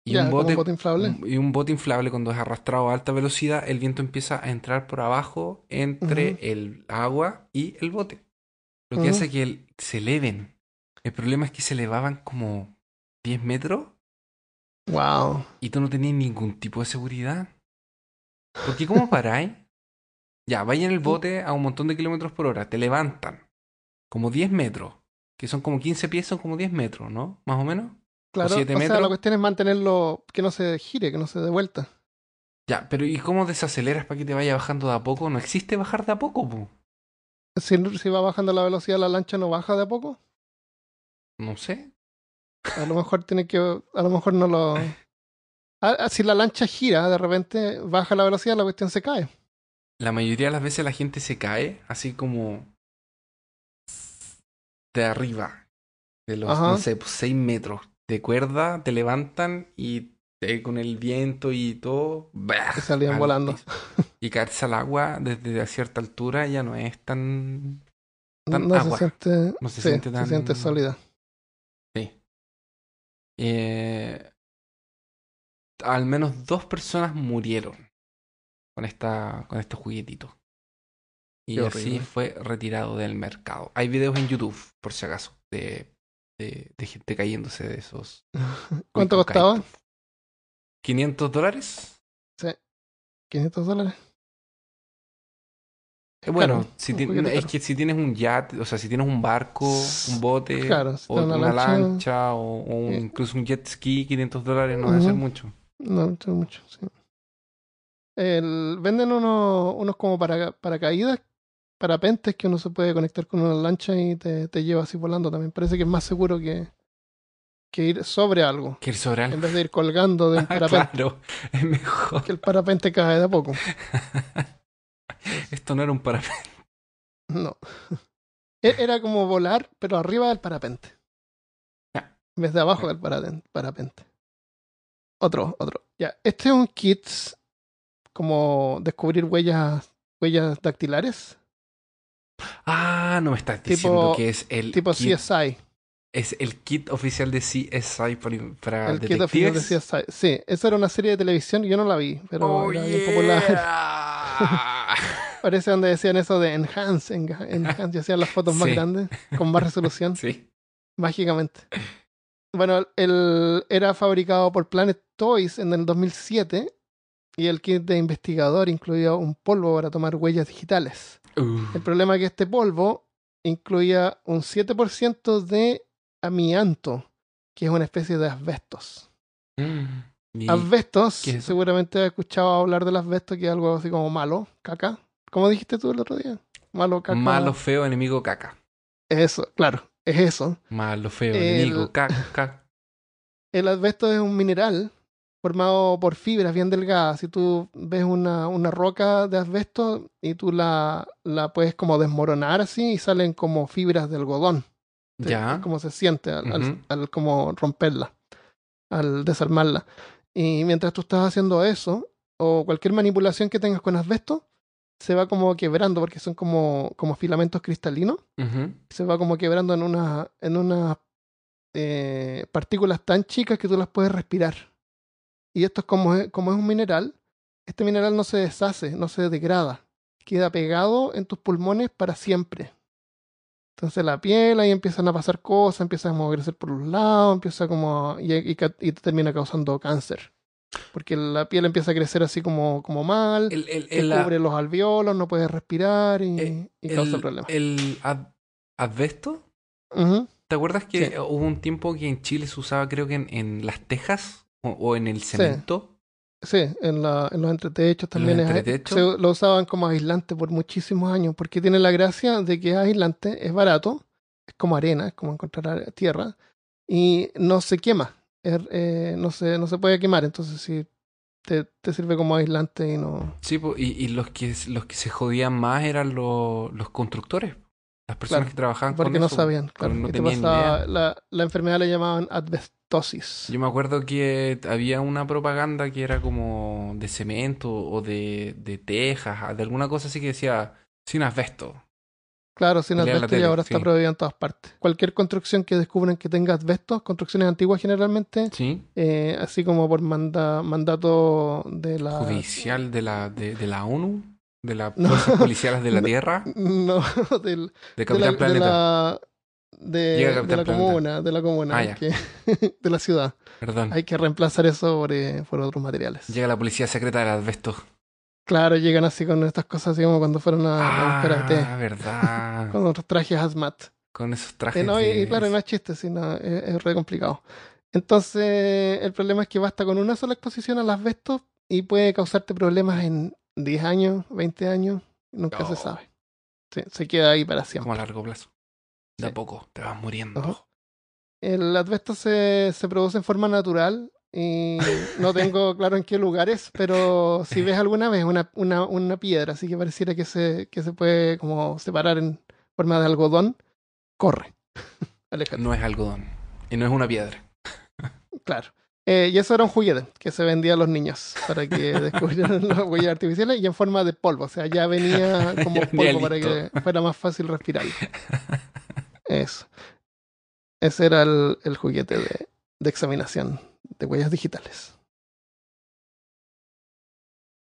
Speaker 2: Y un bote,
Speaker 1: un bote inflable.
Speaker 2: y un bote inflable cuando es arrastrado a alta velocidad, el viento empieza a entrar por abajo entre el agua y el bote. Lo que hace que el- se eleven. El problema es que se elevaban como 10 metros
Speaker 1: Wow.
Speaker 2: y tú no tenías ningún tipo de seguridad. Porque ¿cómo paráis? Ya, vais en el bote a un montón de kilómetros por hora, te levantan como 10 metros, que son como 15 pies, son como 10 metros, ¿no? Más o menos.
Speaker 1: Claro, o
Speaker 2: siete
Speaker 1: sea,
Speaker 2: metros.
Speaker 1: la cuestión es mantenerlo, que no se gire, que no se dé vuelta.
Speaker 2: Ya, pero ¿y cómo desaceleras para que te vaya bajando de a poco? No existe bajar de a poco, po.
Speaker 1: Si, si va bajando la velocidad, la lancha no baja de a poco.
Speaker 2: No sé.
Speaker 1: A lo mejor tiene que. A lo mejor no lo. Ah, ah, si la lancha gira, de repente baja la velocidad, la cuestión se cae.
Speaker 2: La mayoría de las veces la gente se cae así como de arriba, de los,
Speaker 1: Ajá.
Speaker 2: no sé, pues, 6 metros de cuerda, te levantan y te- con el viento y todo, ¡bah!
Speaker 1: Salían
Speaker 2: al
Speaker 1: volando.
Speaker 2: piso. Y caerse al agua desde a cierta altura ya no es tan... Tan
Speaker 1: no
Speaker 2: agua.
Speaker 1: se siente.
Speaker 2: No se
Speaker 1: sí,
Speaker 2: siente tan-
Speaker 1: Se siente sólida.
Speaker 2: Sí. Eh, al menos dos personas murieron con esta con este juguetito. Y
Speaker 1: Qué
Speaker 2: así
Speaker 1: horrible.
Speaker 2: fue retirado del mercado. Hay videos en YouTube, por si acaso, de, de, de gente cayéndose de esos.
Speaker 1: ¿Cuánto costaba?
Speaker 2: Kaito. ¿500 dólares?
Speaker 1: Sí. 500 dólares.
Speaker 2: Eh, bueno, si ti- es que si tienes un yate, o sea, si tienes un barco, un bote,
Speaker 1: Claro, si
Speaker 2: o una,
Speaker 1: una
Speaker 2: lancha,
Speaker 1: lancha,
Speaker 2: o, o un-
Speaker 1: eh.
Speaker 2: incluso un jet ski, 500 dólares no debe ser mucho.
Speaker 1: No, no tengo mucho, sí. El, venden unos, unos como para, paracaídas, parapentes que uno se puede conectar con una lancha y te, te lleva así volando también. Parece que es más seguro que, que ir sobre algo,
Speaker 2: Que el sobre
Speaker 1: en vez de ir colgando de un
Speaker 2: Ah,
Speaker 1: parapente,
Speaker 2: claro, es mejor.
Speaker 1: que el parapente cae de a poco.
Speaker 2: Esto no era un parapente.
Speaker 1: No. E- Era como volar, pero arriba del parapente.
Speaker 2: Ya.
Speaker 1: En vez de abajo del parapen- parapente. Otro, otro. Ya, este es un kit como descubrir huellas, huellas dactilares,
Speaker 2: Ah, no me estás
Speaker 1: Tipo-
Speaker 2: diciendo que es el
Speaker 1: tipo
Speaker 2: kit,
Speaker 1: CSI.
Speaker 2: es el kit oficial de CSI para,
Speaker 1: El kit oficial de
Speaker 2: detectives.
Speaker 1: CSI. Sí, esa era una serie de televisión, yo no la vi, pero
Speaker 2: Oh,
Speaker 1: era bien popular. Parece donde decían eso de enhance, enhance, y hacían las fotos más grandes, con más resolución.
Speaker 2: sí.
Speaker 1: mágicamente. Bueno, el, era fabricado por Planet Toys en el 2007 y el kit de investigador incluía un polvo para tomar huellas digitales.
Speaker 2: Uh,
Speaker 1: El problema es que este polvo incluía un 7% de amianto, que es una especie de asbestos.
Speaker 2: mm,
Speaker 1: Asbestos,
Speaker 2: es
Speaker 1: seguramente has escuchado hablar del asbesto, que es algo así como malo, caca. ¿Cómo dijiste tú el otro día? Malo, caca.
Speaker 2: malo, feo, enemigo, caca.
Speaker 1: Eso, claro, es eso.
Speaker 2: Malo, feo,
Speaker 1: El-
Speaker 2: enemigo, caca.
Speaker 1: El asbesto es un mineral formado por fibras bien delgadas. Si tú ves una, una roca de asbesto y tú la, la puedes como desmoronar así y salen como fibras de algodón.
Speaker 2: Ya.
Speaker 1: Como se siente al, al- como romperla, al desarmarla. Y mientras tú estás haciendo eso, o cualquier manipulación que tengas con asbesto, se va como quebrando porque son como, como filamentos cristalinos se va como quebrando en una en unas eh, partículas tan chicas que tú las puedes respirar. Y esto es como, es como es un mineral, este mineral no se deshace, no se degrada, queda pegado en tus pulmones para siempre. Entonces la piel ahí empiezan a pasar cosas, empieza a moverse por los lados, empieza como y, y, termina causando cáncer. Porque la piel empieza a crecer así como, como mal,
Speaker 2: El, el, la-
Speaker 1: cubre los alveolos, no puedes respirar y,
Speaker 2: Eh,
Speaker 1: y causa
Speaker 2: el-
Speaker 1: problemas.
Speaker 2: el ad- asbesto
Speaker 1: Ujú.
Speaker 2: ¿Te acuerdas que
Speaker 1: Sí.
Speaker 2: hubo un tiempo que en Chile se usaba, creo que en, en las tejas o, o en el cemento?
Speaker 1: Sí, en, la, en los entretechos también es-
Speaker 2: entretechos?
Speaker 1: se lo usaban como aislante por muchísimos años, porque tiene la gracia de que es aislante, es barato, es como arena, es como encontrar tierra, y no se quema, es- eh, no, se, no se puede quemar, entonces sí, te, te sirve como aislante y no...
Speaker 2: Sí, y, y los que los que se jodían más eran los, los constructores. Las personas
Speaker 1: Claro,
Speaker 2: que trabajaban
Speaker 1: Porque
Speaker 2: con
Speaker 1: no
Speaker 2: eso.
Speaker 1: sabían, claro,
Speaker 2: no
Speaker 1: y te pasaba- la, la enfermedad le llamaban
Speaker 2: Yo me acuerdo que había una propaganda que era como de cemento o de, de tejas, de alguna cosa así que decía sin asbesto.
Speaker 1: Claro, sin asbesto y ahora está
Speaker 2: sí.
Speaker 1: prohibida en todas partes. Cualquier construcción que descubran que tenga asbesto, construcciones antiguas generalmente,
Speaker 2: Sí.
Speaker 1: eh, así como por manda- mandato de la...
Speaker 2: Judicial de la, de, de la ONU, de las
Speaker 1: No.
Speaker 2: fuerzas policiales de la
Speaker 1: No.
Speaker 2: Tierra,
Speaker 1: No, del,
Speaker 2: de
Speaker 1: de, la,
Speaker 2: Capitán
Speaker 1: de
Speaker 2: Planeta.
Speaker 1: la, de, la comuna, de la comuna,
Speaker 2: Ah,
Speaker 1: que- de la ciudad.
Speaker 2: Perdón.
Speaker 1: Hay que reemplazar eso por, eh, por otros materiales.
Speaker 2: Llega la policía secreta del asbesto.
Speaker 1: Claro, llegan así con estas cosas así como cuando fueron a, a buscar a
Speaker 2: Ah, verdad.
Speaker 1: con otros trajes hazmat.
Speaker 2: Con esos trajes.
Speaker 1: Eh, no, y,
Speaker 2: de-
Speaker 1: y claro, no es chiste, sino es, es re complicado. Entonces, el problema es que basta con una sola exposición al asbesto y puede causarte problemas en 10 años, 20 años, nunca
Speaker 2: No.
Speaker 1: se sabe. Sí, se queda ahí para siempre.
Speaker 2: como a largo plazo. De a poco te vas muriendo.
Speaker 1: Ajá. El asbesto se, se produce en forma natural y no tengo claro en qué lugares, pero si ves alguna vez una, una, una piedra, así que pareciera que se, que se puede como separar en forma de algodón, corre. Aléjate.
Speaker 2: No es algodón. Y no es una piedra.
Speaker 1: Claro. Eh, y eso era un juguete que se vendía a los niños para que descubrieran las huellas artificiales y en forma de polvo. O sea, ya venía como
Speaker 2: Ya
Speaker 1: polvo para que fuera más fácil respirarlo. Eso. Ese era el, el juguete de, de examinación de huellas digitales.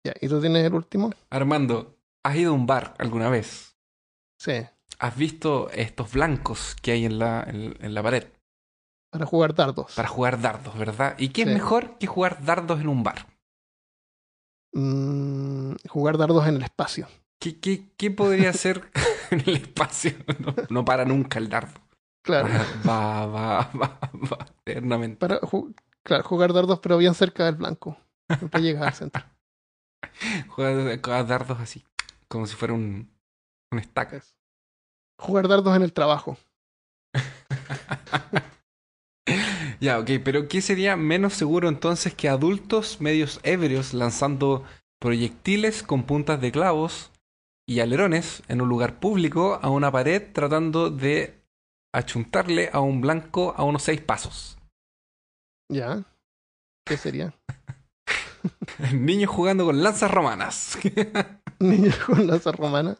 Speaker 1: Ya, ¿y tú tienes el último?
Speaker 2: Armando, ¿has ido a un bar alguna vez?
Speaker 1: Sí,
Speaker 2: ¿Has visto estos blancos que hay en la, en, en la pared
Speaker 1: para jugar dardos.
Speaker 2: para jugar dardos, verdad? ¿Y qué
Speaker 1: Sí.
Speaker 2: es mejor que jugar dardos en un bar?
Speaker 1: Mm, jugar dardos en el espacio.
Speaker 2: ¿Qué, qué, qué podría ser en el espacio? No, no para nunca el dardo.
Speaker 1: Claro.
Speaker 2: Va, va, va, va, eternamente.
Speaker 1: Para ju- claro, jugar dardos, pero bien cerca del blanco. Siempre llegas al centro.
Speaker 2: Juega dardos así, como si fuera un, un.
Speaker 1: Jugar dardos en el trabajo.
Speaker 2: Ya, ok, pero ¿qué sería menos seguro entonces que adultos medios ebrios lanzando proyectiles con puntas de clavos y alerones en un lugar público a una pared tratando de achuntarle a un blanco a unos seis pasos?
Speaker 1: ¿Ya? ¿Qué sería?
Speaker 2: Niños jugando con lanzas romanas
Speaker 1: Niños con lanza romana.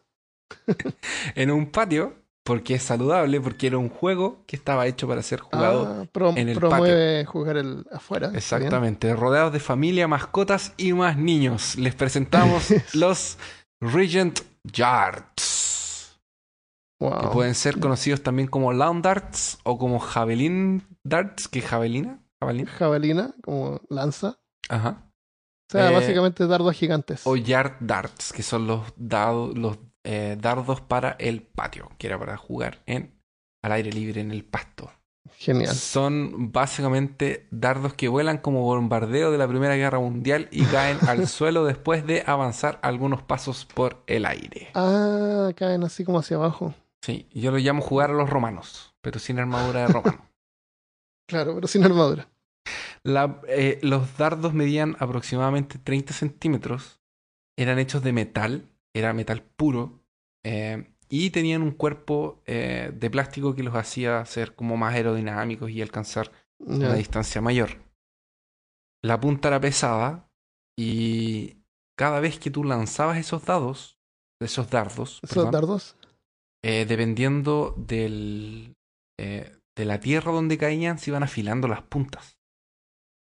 Speaker 2: en un patio porque es saludable, porque era un juego que estaba hecho para ser jugado
Speaker 1: Ah,
Speaker 2: en el
Speaker 1: promueve jugar el afuera.
Speaker 2: Exactamente, rodeados de familia, mascotas y más niños. Les presentamos los Regent Yards,
Speaker 1: Wow.
Speaker 2: que pueden ser conocidos también como Lawn Darts o como Javelin Darts, que javelina, javelin,
Speaker 1: Jabalina, como lanza.
Speaker 2: ajá.
Speaker 1: O sea,
Speaker 2: Eh,
Speaker 1: básicamente dardos gigantes.
Speaker 2: O Yard Darts, que son los dados, los eh, dardos para el patio, que era para jugar en al aire libre en el pasto.
Speaker 1: Genial.
Speaker 2: Son básicamente dardos que vuelan como bombardeo de la Primera Guerra Mundial y caen al suelo después de avanzar algunos pasos por el aire.
Speaker 1: Ah, caen así como hacia abajo.
Speaker 2: Sí, yo lo llamo jugar a los romanos, pero sin armadura de romano.
Speaker 1: Claro, pero sin armadura.
Speaker 2: La- eh, los dardos medían aproximadamente 30 centímetros, eran hechos de metal, era metal puro, eh, y tenían un cuerpo eh, de plástico que los hacía ser como más aerodinámicos y alcanzar una distancia mayor. La punta era pesada y cada vez que tú lanzabas esos dados, esos dardos,
Speaker 1: Esos
Speaker 2: perdón,
Speaker 1: dardos.
Speaker 2: eh, dependiendo del, de la tierra donde caían, se iban afilando las puntas.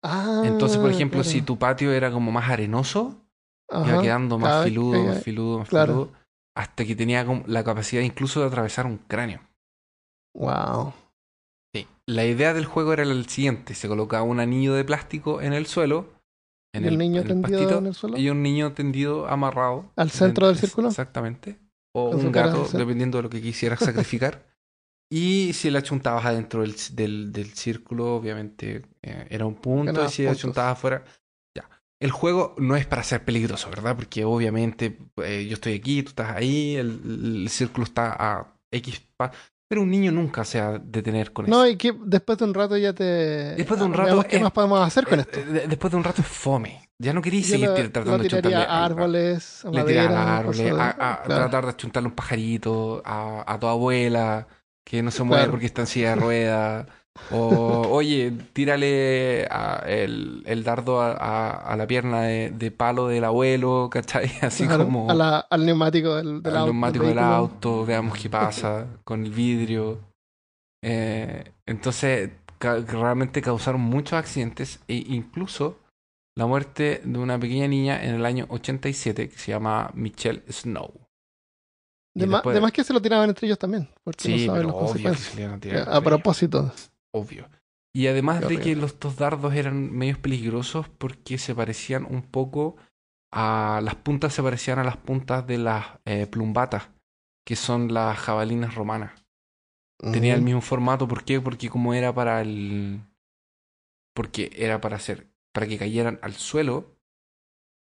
Speaker 1: Ah,
Speaker 2: Entonces, por ejemplo,
Speaker 1: claro.
Speaker 2: si tu patio era como más arenoso, iba
Speaker 1: Ajá.
Speaker 2: quedando
Speaker 1: cada
Speaker 2: más filudo,
Speaker 1: que-
Speaker 2: más filudo, más
Speaker 1: claro.
Speaker 2: filudo, hasta que tenía como la capacidad incluso de atravesar un cráneo.
Speaker 1: Wow.
Speaker 2: Sí. La idea del juego era el siguiente: se colocaba un anillo de plástico en el suelo, en
Speaker 1: ¿Y el niño
Speaker 2: en
Speaker 1: tendido
Speaker 2: pastito,
Speaker 1: en el suelo?
Speaker 2: y un niño tendido amarrado
Speaker 1: ¿Al centro del círculo?
Speaker 2: Exactamente. O un gato, dependiendo de lo que quisieras sacrificar. y si le achuntabas adentro del, del, del círculo, obviamente eh, era un punto.
Speaker 1: Ganabas
Speaker 2: y si le
Speaker 1: puntos.
Speaker 2: achuntabas afuera. El juego no es para ser peligroso, ¿verdad? Porque obviamente eh, yo estoy aquí, tú estás ahí, el, el círculo está a X. pero un niño nunca se va a detener con
Speaker 1: No,
Speaker 2: eso.
Speaker 1: y que después de un rato ya te.
Speaker 2: Después de un
Speaker 1: Ah,
Speaker 2: rato
Speaker 1: ¿Qué
Speaker 2: es-
Speaker 1: más podemos hacer con
Speaker 2: Eh,
Speaker 1: esto?
Speaker 2: de- después de un rato es fome. Ya no
Speaker 1: Yo
Speaker 2: seguir
Speaker 1: lo,
Speaker 2: tratando
Speaker 1: lo
Speaker 2: de
Speaker 1: tiraría a árboles, a
Speaker 2: le
Speaker 1: madera,
Speaker 2: a árboles,
Speaker 1: de-
Speaker 2: a, a
Speaker 1: claro.
Speaker 2: tratar de achuntarle un pajarito, a, a tu abuela que no se mueve
Speaker 1: Claro.
Speaker 2: porque está en silla de ruedas. O, oye, tírale a- el, el dardo a, a- a la pierna de, de palo del abuelo, ¿cachai? Así
Speaker 1: Claro,
Speaker 2: como
Speaker 1: a la- al neumático del, del
Speaker 2: al
Speaker 1: auto.
Speaker 2: neumático del auto, veamos qué pasa con el vidrio. Eh, entonces, ca- realmente causaron muchos accidentes e incluso la muerte de una pequeña niña en el año 87 que se llama Michelle Snow.
Speaker 1: De,
Speaker 2: después-
Speaker 1: más que se lo tiraban entre ellos también, porque
Speaker 2: Sí,
Speaker 1: no saben las consecuencias.
Speaker 2: se le iban a ellos,
Speaker 1: propósito.
Speaker 2: Obvio. Y además
Speaker 1: Qué
Speaker 2: de que los dos dardos eran medios peligrosos porque se parecían un poco a las puntas se parecían a las puntas de las eh, plumbatas, que son las jabalinas romanas. Tenía el
Speaker 1: Mm.
Speaker 2: mismo formato, ¿por qué? Porque como era para el porque era para hacer para que cayeran al suelo,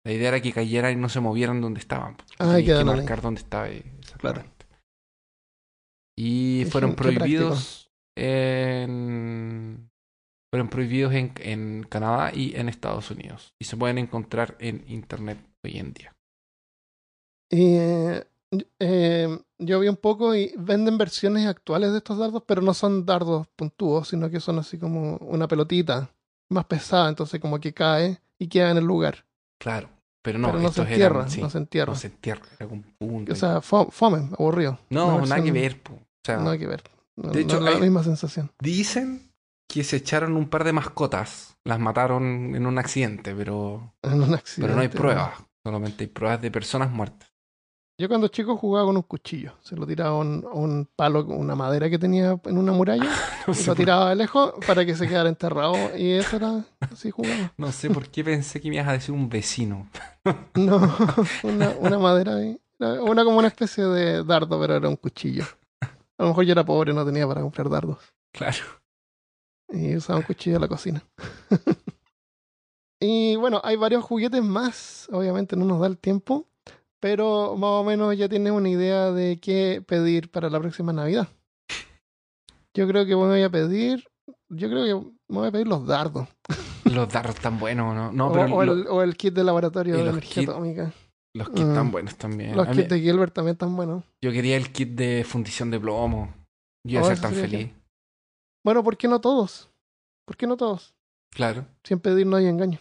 Speaker 2: la idea era que cayeran y no se movieran donde estaban.
Speaker 1: Ah,
Speaker 2: que
Speaker 1: ahí.
Speaker 2: marcar dónde estaba. eh,
Speaker 1: Claro.
Speaker 2: Y fueron prohibidos en, fueron prohibidos en, en Canadá y en Estados Unidos. Y se pueden encontrar en Internet hoy en día.
Speaker 1: Eh, eh, yo vi un poco y venden versiones actuales de estos dardos, pero no son dardos puntúos, sino que son así como una pelotita más pesada, entonces como que cae y queda en el lugar.
Speaker 2: Claro, pero no,
Speaker 1: pero no se entierra,
Speaker 2: eran, sí,
Speaker 1: no se entierra.
Speaker 2: no se
Speaker 1: O sea, fo- fome, aburrido.
Speaker 2: no, nada que ver. po. O sea,
Speaker 1: hay que ver. No,
Speaker 2: De hecho,
Speaker 1: la misma sensación.
Speaker 2: dicen que se echaron un par de mascotas, las mataron en un accidente, pero,
Speaker 1: En un accidente.
Speaker 2: pero no hay pruebas, solamente hay pruebas de personas muertas.
Speaker 1: Yo cuando chico jugaba con un cuchillo. Se lo tiraba a un, un palo, una madera que tenía en una muralla.
Speaker 2: No
Speaker 1: y lo tiraba de lejos para que se quedara enterrado. Y eso era, así jugaba.
Speaker 2: no sé por qué pensé que me ibas a decir un vecino.
Speaker 1: No, una, una madera ahí. Era Una como una especie de dardo, pero era un cuchillo. A lo mejor yo era pobre, no tenía para comprar dardos.
Speaker 2: Claro.
Speaker 1: Y usaba un cuchillo en la cocina. y bueno, hay varios juguetes más. Obviamente no nos da el tiempo. Pero más o menos ya tienes una idea de qué pedir para la próxima Navidad. Yo creo que voy a pedir. Yo creo que me voy a pedir los dardos.
Speaker 2: Los dardos tan buenos, ¿no? No,
Speaker 1: o,
Speaker 2: pero
Speaker 1: o
Speaker 2: lo-
Speaker 1: el, o el kit de laboratorio de energía
Speaker 2: kit-
Speaker 1: atómica.
Speaker 2: Los kits tan
Speaker 1: Mm.
Speaker 2: buenos también.
Speaker 1: Los
Speaker 2: A mí-
Speaker 1: kits de Gilbert también están buenos.
Speaker 2: Yo quería el kit de fundición de plomo. Yo iba
Speaker 1: Oh,
Speaker 2: a ser
Speaker 1: eso
Speaker 2: tan feliz.
Speaker 1: Bueno, ¿por qué no todos? ¿Por qué no todos?
Speaker 2: Claro.
Speaker 1: Sin pedir no hay engaño.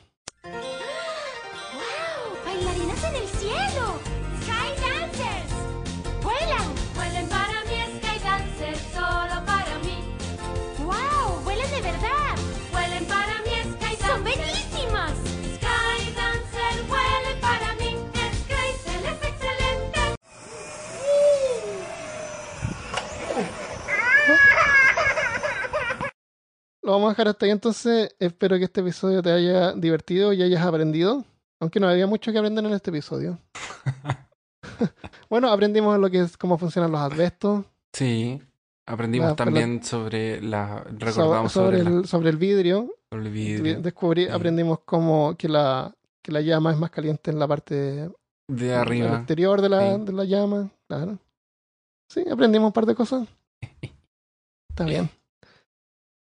Speaker 1: Lo vamos a dejar hasta ahí entonces. Espero que este episodio te haya divertido y hayas aprendido. Aunque no había mucho que aprender en este episodio. bueno, aprendimos lo que es cómo funcionan los asbestos.
Speaker 2: Sí. Aprendimos
Speaker 1: La-
Speaker 2: también sobre la. Recordamos
Speaker 1: sobre
Speaker 2: sobre, la-
Speaker 1: el, sobre el vidrio.
Speaker 2: sobre el vidrio.
Speaker 1: Descubrí,
Speaker 2: Sí.
Speaker 1: aprendimos cómo que la, que la llama es más caliente en la parte
Speaker 2: De
Speaker 1: al
Speaker 2: arriba.
Speaker 1: exterior de la,
Speaker 2: Sí.
Speaker 1: de la llama. Claro. Sí, aprendimos un par de cosas. Está bien.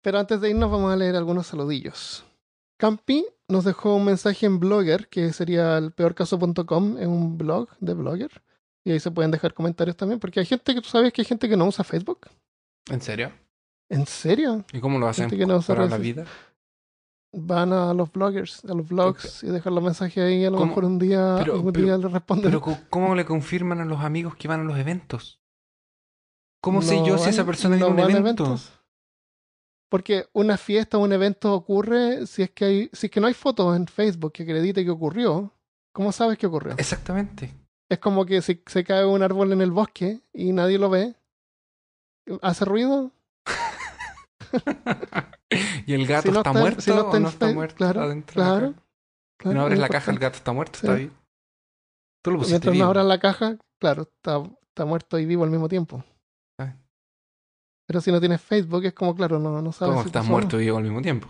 Speaker 1: Pero antes de irnos vamos a leer algunos saludillos. Campi nos dejó un mensaje en Blogger, que sería el peorcaso.com, es un blog de Blogger. Y ahí se pueden dejar comentarios también, porque hay gente que tú sabes que hay gente que no usa Facebook.
Speaker 2: ¿En serio?
Speaker 1: ¿En serio?
Speaker 2: ¿Y cómo lo hacen
Speaker 1: Gente que no usa
Speaker 2: para la vida?
Speaker 1: Van a los bloggers, a los blogs y dejan los mensajes ahí. A lo
Speaker 2: ¿Cómo?
Speaker 1: mejor un día,
Speaker 2: Pero-
Speaker 1: algún
Speaker 2: pero-
Speaker 1: día le responden.
Speaker 2: Pero ¿cómo le confirman a los amigos que van a los eventos? ¿Cómo sé yo si
Speaker 1: van-
Speaker 2: esa persona
Speaker 1: no
Speaker 2: viene a un evento?
Speaker 1: eventos. Porque una fiesta o un evento ocurre si es que hay, si es que no hay fotos en Facebook que acredite que ocurrió. ¿Cómo sabes que ocurrió?
Speaker 2: Exactamente.
Speaker 1: Es como que si se cae un árbol en el bosque y nadie lo ve. ¿Hace ruido?
Speaker 2: ¿Y el gato
Speaker 1: Si no
Speaker 2: está,
Speaker 1: está-
Speaker 2: muerto
Speaker 1: si no está
Speaker 2: o
Speaker 1: en
Speaker 2: no está
Speaker 1: Facebook,
Speaker 2: muerto
Speaker 1: claro,
Speaker 2: adentro de la
Speaker 1: claro?
Speaker 2: Si no abres
Speaker 1: es
Speaker 2: la caja, el gato está muerto,
Speaker 1: Sí.
Speaker 2: está bien. Tú lo pusiste
Speaker 1: Mientras
Speaker 2: vivo.
Speaker 1: no abran la caja, claro, está, está muerto y vivo al mismo tiempo. Pero si no tienes Facebook, es como, claro, no, no sabes.
Speaker 2: ¿Cómo
Speaker 1: si
Speaker 2: estás
Speaker 1: no.
Speaker 2: muerto y vivo al mismo tiempo?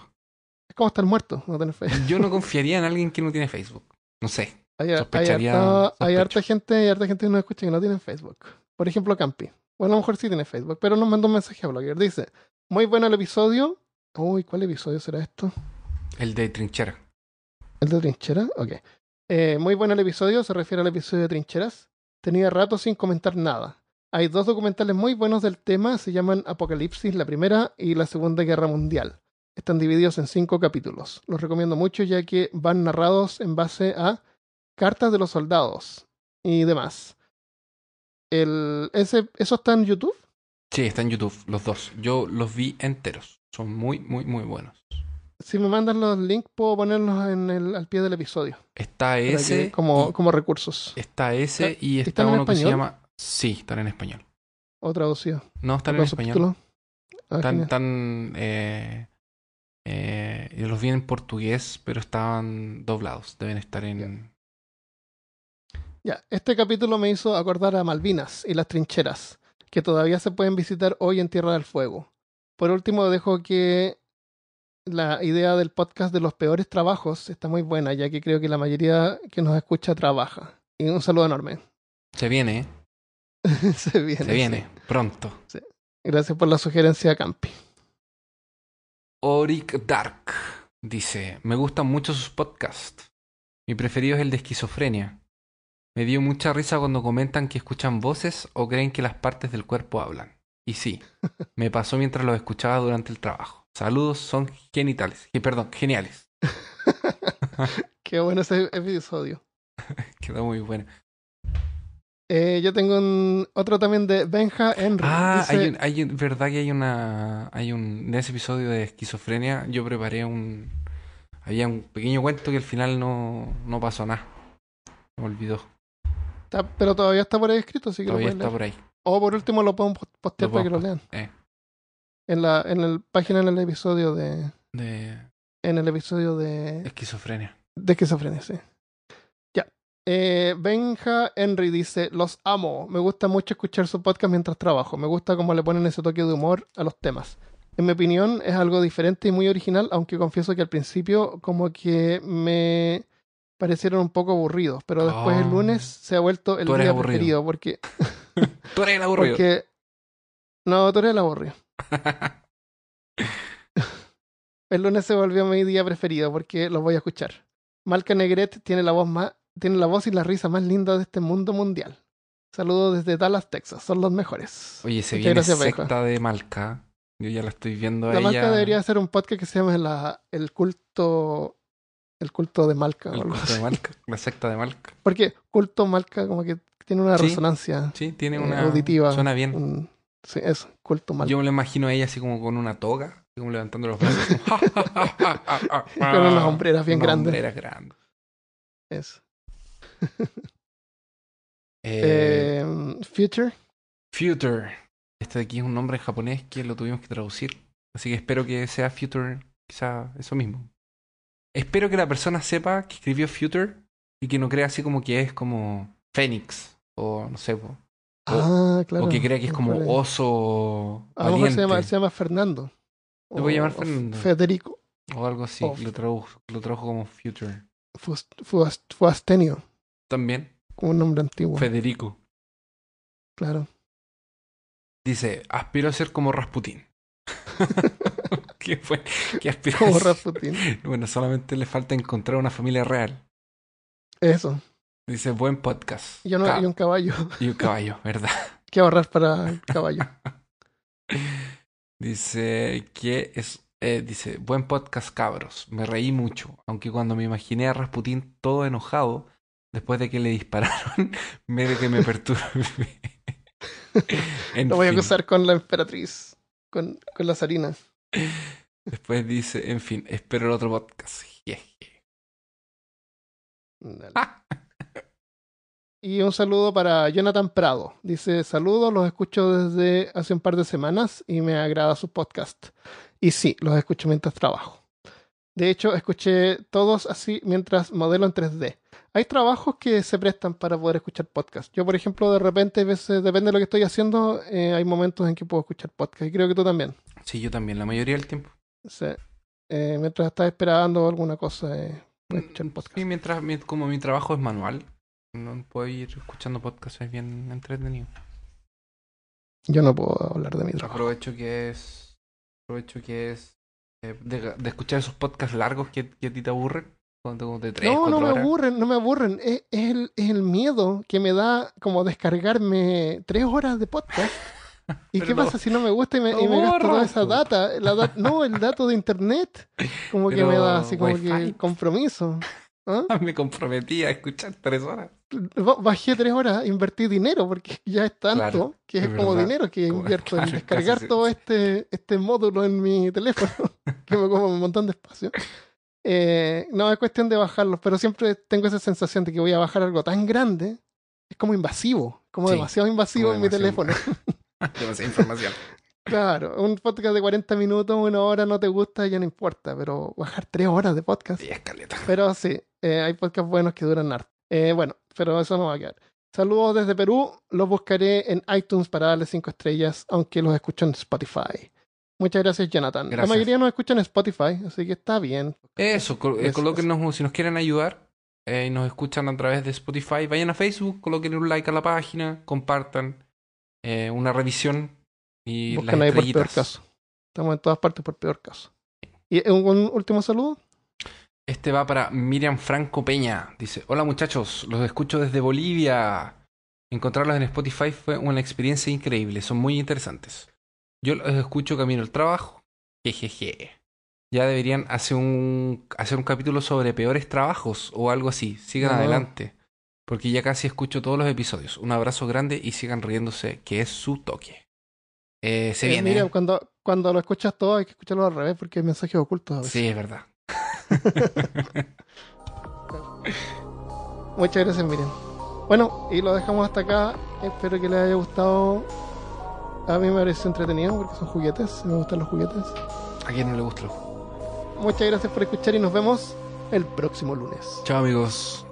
Speaker 1: Es como estar muerto, no tener Facebook.
Speaker 2: Yo no confiaría en alguien que no tiene Facebook. No sé.
Speaker 1: Hay, hay
Speaker 2: Sospecharía-
Speaker 1: harta, hay
Speaker 2: sospecho.
Speaker 1: harta gente, hay harta gente que nos escucha que no tiene Facebook. Por ejemplo, Campi. Bueno, a lo mejor sí tiene Facebook, pero nos mandó un mensaje a Blogger. Dice, muy bueno el episodio. Uy, ¿cuál episodio será esto?
Speaker 2: El de trinchera.
Speaker 1: ¿El de trinchera? Ok. Eh, muy bueno el episodio, se refiere al episodio de trincheras. Tenía rato sin comentar nada. Hay dos documentales muy buenos del tema, se llaman Apocalipsis, la primera, y la Segunda Guerra Mundial. Están divididos en cinco capítulos. Los recomiendo mucho ya que van narrados en base a cartas de los soldados y demás. El, ese, ¿Eso está en YouTube?
Speaker 2: Sí, está en YouTube, los dos. Yo los vi enteros. Son muy, muy, muy buenos.
Speaker 1: Si me mandan los links, puedo ponerlos en el, al pie del episodio.
Speaker 2: Está
Speaker 1: que-
Speaker 2: ese.
Speaker 1: como,
Speaker 2: y-
Speaker 1: como recursos.
Speaker 2: Está ese y está
Speaker 1: ¿Están en
Speaker 2: uno que se llama. Sí, están en español.
Speaker 1: O traducido.
Speaker 2: No, están en español.
Speaker 1: Ah,
Speaker 2: Están, están, eh, eh, los vi en portugués, pero estaban doblados. Deben estar en.
Speaker 1: Ya, este capítulo me hizo acordar a Malvinas y las trincheras, que todavía se pueden visitar hoy en Tierra del Fuego. Por último, dejo que la idea del podcast de los peores trabajos está muy buena, ya que creo que la mayoría que nos escucha trabaja. Y un saludo enorme.
Speaker 2: Se viene, ¿eh?
Speaker 1: se viene.
Speaker 2: Se viene,
Speaker 1: sí.
Speaker 2: pronto.
Speaker 1: Gracias por la sugerencia, Campi.
Speaker 2: Oric Dark dice: Me gustan mucho sus podcasts. Mi preferido es el de esquizofrenia. Me dio mucha risa cuando comentan que escuchan voces o creen que las partes del cuerpo hablan. Y sí, me pasó mientras los escuchaba durante el trabajo. Saludos, son genitales. Que, perdón, geniales.
Speaker 1: Qué bueno ese episodio.
Speaker 2: Quedó muy bueno.
Speaker 1: Eh, yo tengo un, otro también de Benja Henry.
Speaker 2: Ah,
Speaker 1: Dice-
Speaker 2: hay, un- hay un- verdad que hay una, hay un, en ese episodio de esquizofrenia yo preparé un, había un pequeño cuento que al final no, no pasó nada. Me olvidó.
Speaker 1: está- pero todavía está por ahí escrito, así que
Speaker 2: Todavía
Speaker 1: lo
Speaker 2: está
Speaker 1: leer.
Speaker 2: por ahí.
Speaker 1: O por último lo podemos postear
Speaker 2: Lo
Speaker 1: para que lo lean.
Speaker 2: Eh,
Speaker 1: En la, en la página en el episodio de.
Speaker 2: de
Speaker 1: En el episodio de.
Speaker 2: esquizofrenia.
Speaker 1: De esquizofrenia, sí. Eh, Benja Henry dice: Los amo. Me gusta mucho escuchar su podcast mientras trabajo. Me gusta cómo le ponen ese toque de humor a los temas. En mi opinión, es algo diferente y muy original, aunque confieso que al principio, como que me parecieron un poco aburridos. Pero después el
Speaker 2: Oh.
Speaker 1: lunes se ha vuelto el día
Speaker 2: aburrido.
Speaker 1: preferido. Porque.
Speaker 2: Tú eres el aburrido.
Speaker 1: porque no, tú eres el aburrido. El lunes se volvió mi día preferido porque los voy a escuchar. Malca Negret tiene la voz más, tiene la voz y la risa más linda de este mundo mundial. Saludos desde Dallas, Texas. Son los mejores.
Speaker 2: Oye, se
Speaker 1: Muchas
Speaker 2: viene
Speaker 1: gracias,
Speaker 2: secta
Speaker 1: Benja.
Speaker 2: de Malca. Yo ya la estoy viendo a
Speaker 1: La
Speaker 2: ella.
Speaker 1: Malca debería hacer un podcast que se llama la- el culto el culto de Malca. o
Speaker 2: El
Speaker 1: algo
Speaker 2: culto
Speaker 1: así.
Speaker 2: de Malca. La secta de Malca.
Speaker 1: Porque culto Malca como que tiene una
Speaker 2: Sí.
Speaker 1: resonancia
Speaker 2: Sí, tiene
Speaker 1: eh,
Speaker 2: una.
Speaker 1: auditiva.
Speaker 2: Suena bien.
Speaker 1: un- sí, eso, culto Malca.
Speaker 2: Yo me lo imagino a ella así como con una toga, como levantando los brazos.
Speaker 1: Con unas hombreras bien
Speaker 2: Unas
Speaker 1: grandes.
Speaker 2: hombreras grandes.
Speaker 1: Eso.
Speaker 2: Eh,
Speaker 1: Eh, Future.
Speaker 2: Future. Este de aquí es un nombre en japonés que lo tuvimos que traducir. Así que espero que sea Future, quizá eso mismo. Espero que la persona sepa que escribió Future y que no crea así como que es como Fénix o no sé, po,
Speaker 1: Ah, claro.
Speaker 2: o que crea que es como oso
Speaker 1: A lo mejor se llama, se llama Fernando.
Speaker 2: Le voy a llamar
Speaker 1: O- o
Speaker 2: Fernando.
Speaker 1: Federico.
Speaker 2: o algo así. Lo tradujo, lo tradujo como Future.
Speaker 1: Fuastenio.
Speaker 2: También
Speaker 1: Como un nombre antiguo.
Speaker 2: Federico.
Speaker 1: Claro.
Speaker 2: Dice, aspiro a ser como Rasputín. ¿Qué fue? ¿Qué
Speaker 1: Como
Speaker 2: ser?
Speaker 1: Rasputin.
Speaker 2: Bueno, solamente le falta encontrar una familia real.
Speaker 1: Eso.
Speaker 2: Dice, buen podcast.
Speaker 1: Y, yo no,
Speaker 2: Ca-
Speaker 1: y un caballo.
Speaker 2: y un caballo, ¿verdad?
Speaker 1: que ahorrar para el caballo.
Speaker 2: Dice que es... eh, dice, buen podcast, cabros. Me reí mucho, aunque cuando me imaginé a Rasputín todo enojado, después de que le dispararon, medio que me perturbé.
Speaker 1: Lo voy a acusar con la emperatriz. Con, con la zarina.
Speaker 2: Después dice, en fin, espero el otro podcast. Jeje.
Speaker 1: Dale. Y un saludo para Jonathan Prado. Dice, saludos, los escucho desde hace un par de semanas y me agrada su podcast. Y sí, los escucho mientras trabajo. De hecho, escuché todos así mientras modelo en 3D. Hay trabajos que se prestan para poder escuchar podcast. Yo, por ejemplo, de repente, a veces, depende de lo que estoy haciendo, eh, hay momentos en que puedo escuchar podcast. Y creo que tú también.
Speaker 2: Sí, yo también, la mayoría del tiempo.
Speaker 1: Sea, eh, mientras estás esperando alguna cosa, eh, puedes escuchar podcast.
Speaker 2: Sí, mientras, mi- como mi trabajo es manual, no puedo ir escuchando podcasts, es bien entretenido.
Speaker 1: Yo no puedo hablar de mi trabajo.
Speaker 2: Aprovecho que es. Aprovecho que es. Eh, de, de escuchar esos podcasts largos que, que a ti te aburren. Cuando de 3,
Speaker 1: No,
Speaker 2: 4
Speaker 1: no me
Speaker 2: horas.
Speaker 1: aburren, no me aburren. Es, es el, es el miedo que me da como descargarme tres horas de podcast. ¿Y
Speaker 2: Pero
Speaker 1: qué pasa si no me gusta y me, y me gasto toda esa
Speaker 2: po.
Speaker 1: data? La dat- no, el dato de internet. Como que me da así como
Speaker 2: Wi-Fi.
Speaker 1: que compromiso. ¿Ah?
Speaker 2: Me comprometí a escuchar 3 horas.
Speaker 1: Ba- Bajé tres horas, invertí dinero porque ya es tanto
Speaker 2: Claro,
Speaker 1: que es,
Speaker 2: es
Speaker 1: como
Speaker 2: verdad.
Speaker 1: dinero que
Speaker 2: Como-
Speaker 1: invierto
Speaker 2: claro,
Speaker 1: en
Speaker 2: es
Speaker 1: descargar
Speaker 2: casi-
Speaker 1: todo este, este módulo en mi teléfono que me come un montón de espacio. Eh, no es cuestión de bajarlos, pero siempre tengo esa sensación de que voy a bajar algo tan grande, es como invasivo, como
Speaker 2: Sí,
Speaker 1: demasiado invasivo
Speaker 2: como
Speaker 1: en mi teléfono.
Speaker 2: Demasiada información.
Speaker 1: Claro, un podcast de 40 minutos, una hora no te gusta, ya no importa, pero bajar tres horas de podcast.
Speaker 2: Sí.
Speaker 1: Pero sí, eh, hay podcasts buenos que duran harto. Eh, bueno, pero eso no va a quedar. Saludos desde Perú. Los buscaré en iTunes para darle cinco estrellas, aunque los escucho en Spotify. Muchas gracias, Jonathan.
Speaker 2: Gracias.
Speaker 1: La mayoría nos escuchan en Spotify, así que está bien.
Speaker 2: Eso, col- eh,
Speaker 1: Eso,
Speaker 2: colóquenos, si nos quieren ayudar eh, y nos escuchan a través de Spotify, vayan a Facebook, coloquen un like a la página, compartan eh, una revisión y
Speaker 1: Buscan
Speaker 2: las
Speaker 1: ahí por peor caso. Estamos en todas partes por peor caso. ¿Y un, un último saludo?
Speaker 2: Este va para Miriam Franco Peña. Dice, hola muchachos, los escucho desde Bolivia. Encontrarlos en Spotify fue una experiencia increíble, son muy interesantes. Yo los escucho camino al trabajo. Jejeje. Ya deberían hacer un, hacer un capítulo sobre peores trabajos o algo así. Sigan
Speaker 1: No.
Speaker 2: adelante. Porque ya casi escucho todos los episodios. Un abrazo grande y sigan riéndose, que es su toque. Eh, se
Speaker 1: Eh,
Speaker 2: viene.
Speaker 1: mira, cuando, cuando lo escuchas todo hay que escucharlo al revés porque hay mensajes ocultos a veces.
Speaker 2: Sí, es verdad.
Speaker 1: Muchas gracias, Miriam. Bueno, y lo dejamos hasta acá. Espero que les haya gustado. A mí me pareció entretenido porque son juguetes. Me gustan los juguetes.
Speaker 2: ¿A quién no le gustó?
Speaker 1: Muchas gracias por escuchar y nos vemos el próximo lunes.
Speaker 2: Chao amigos.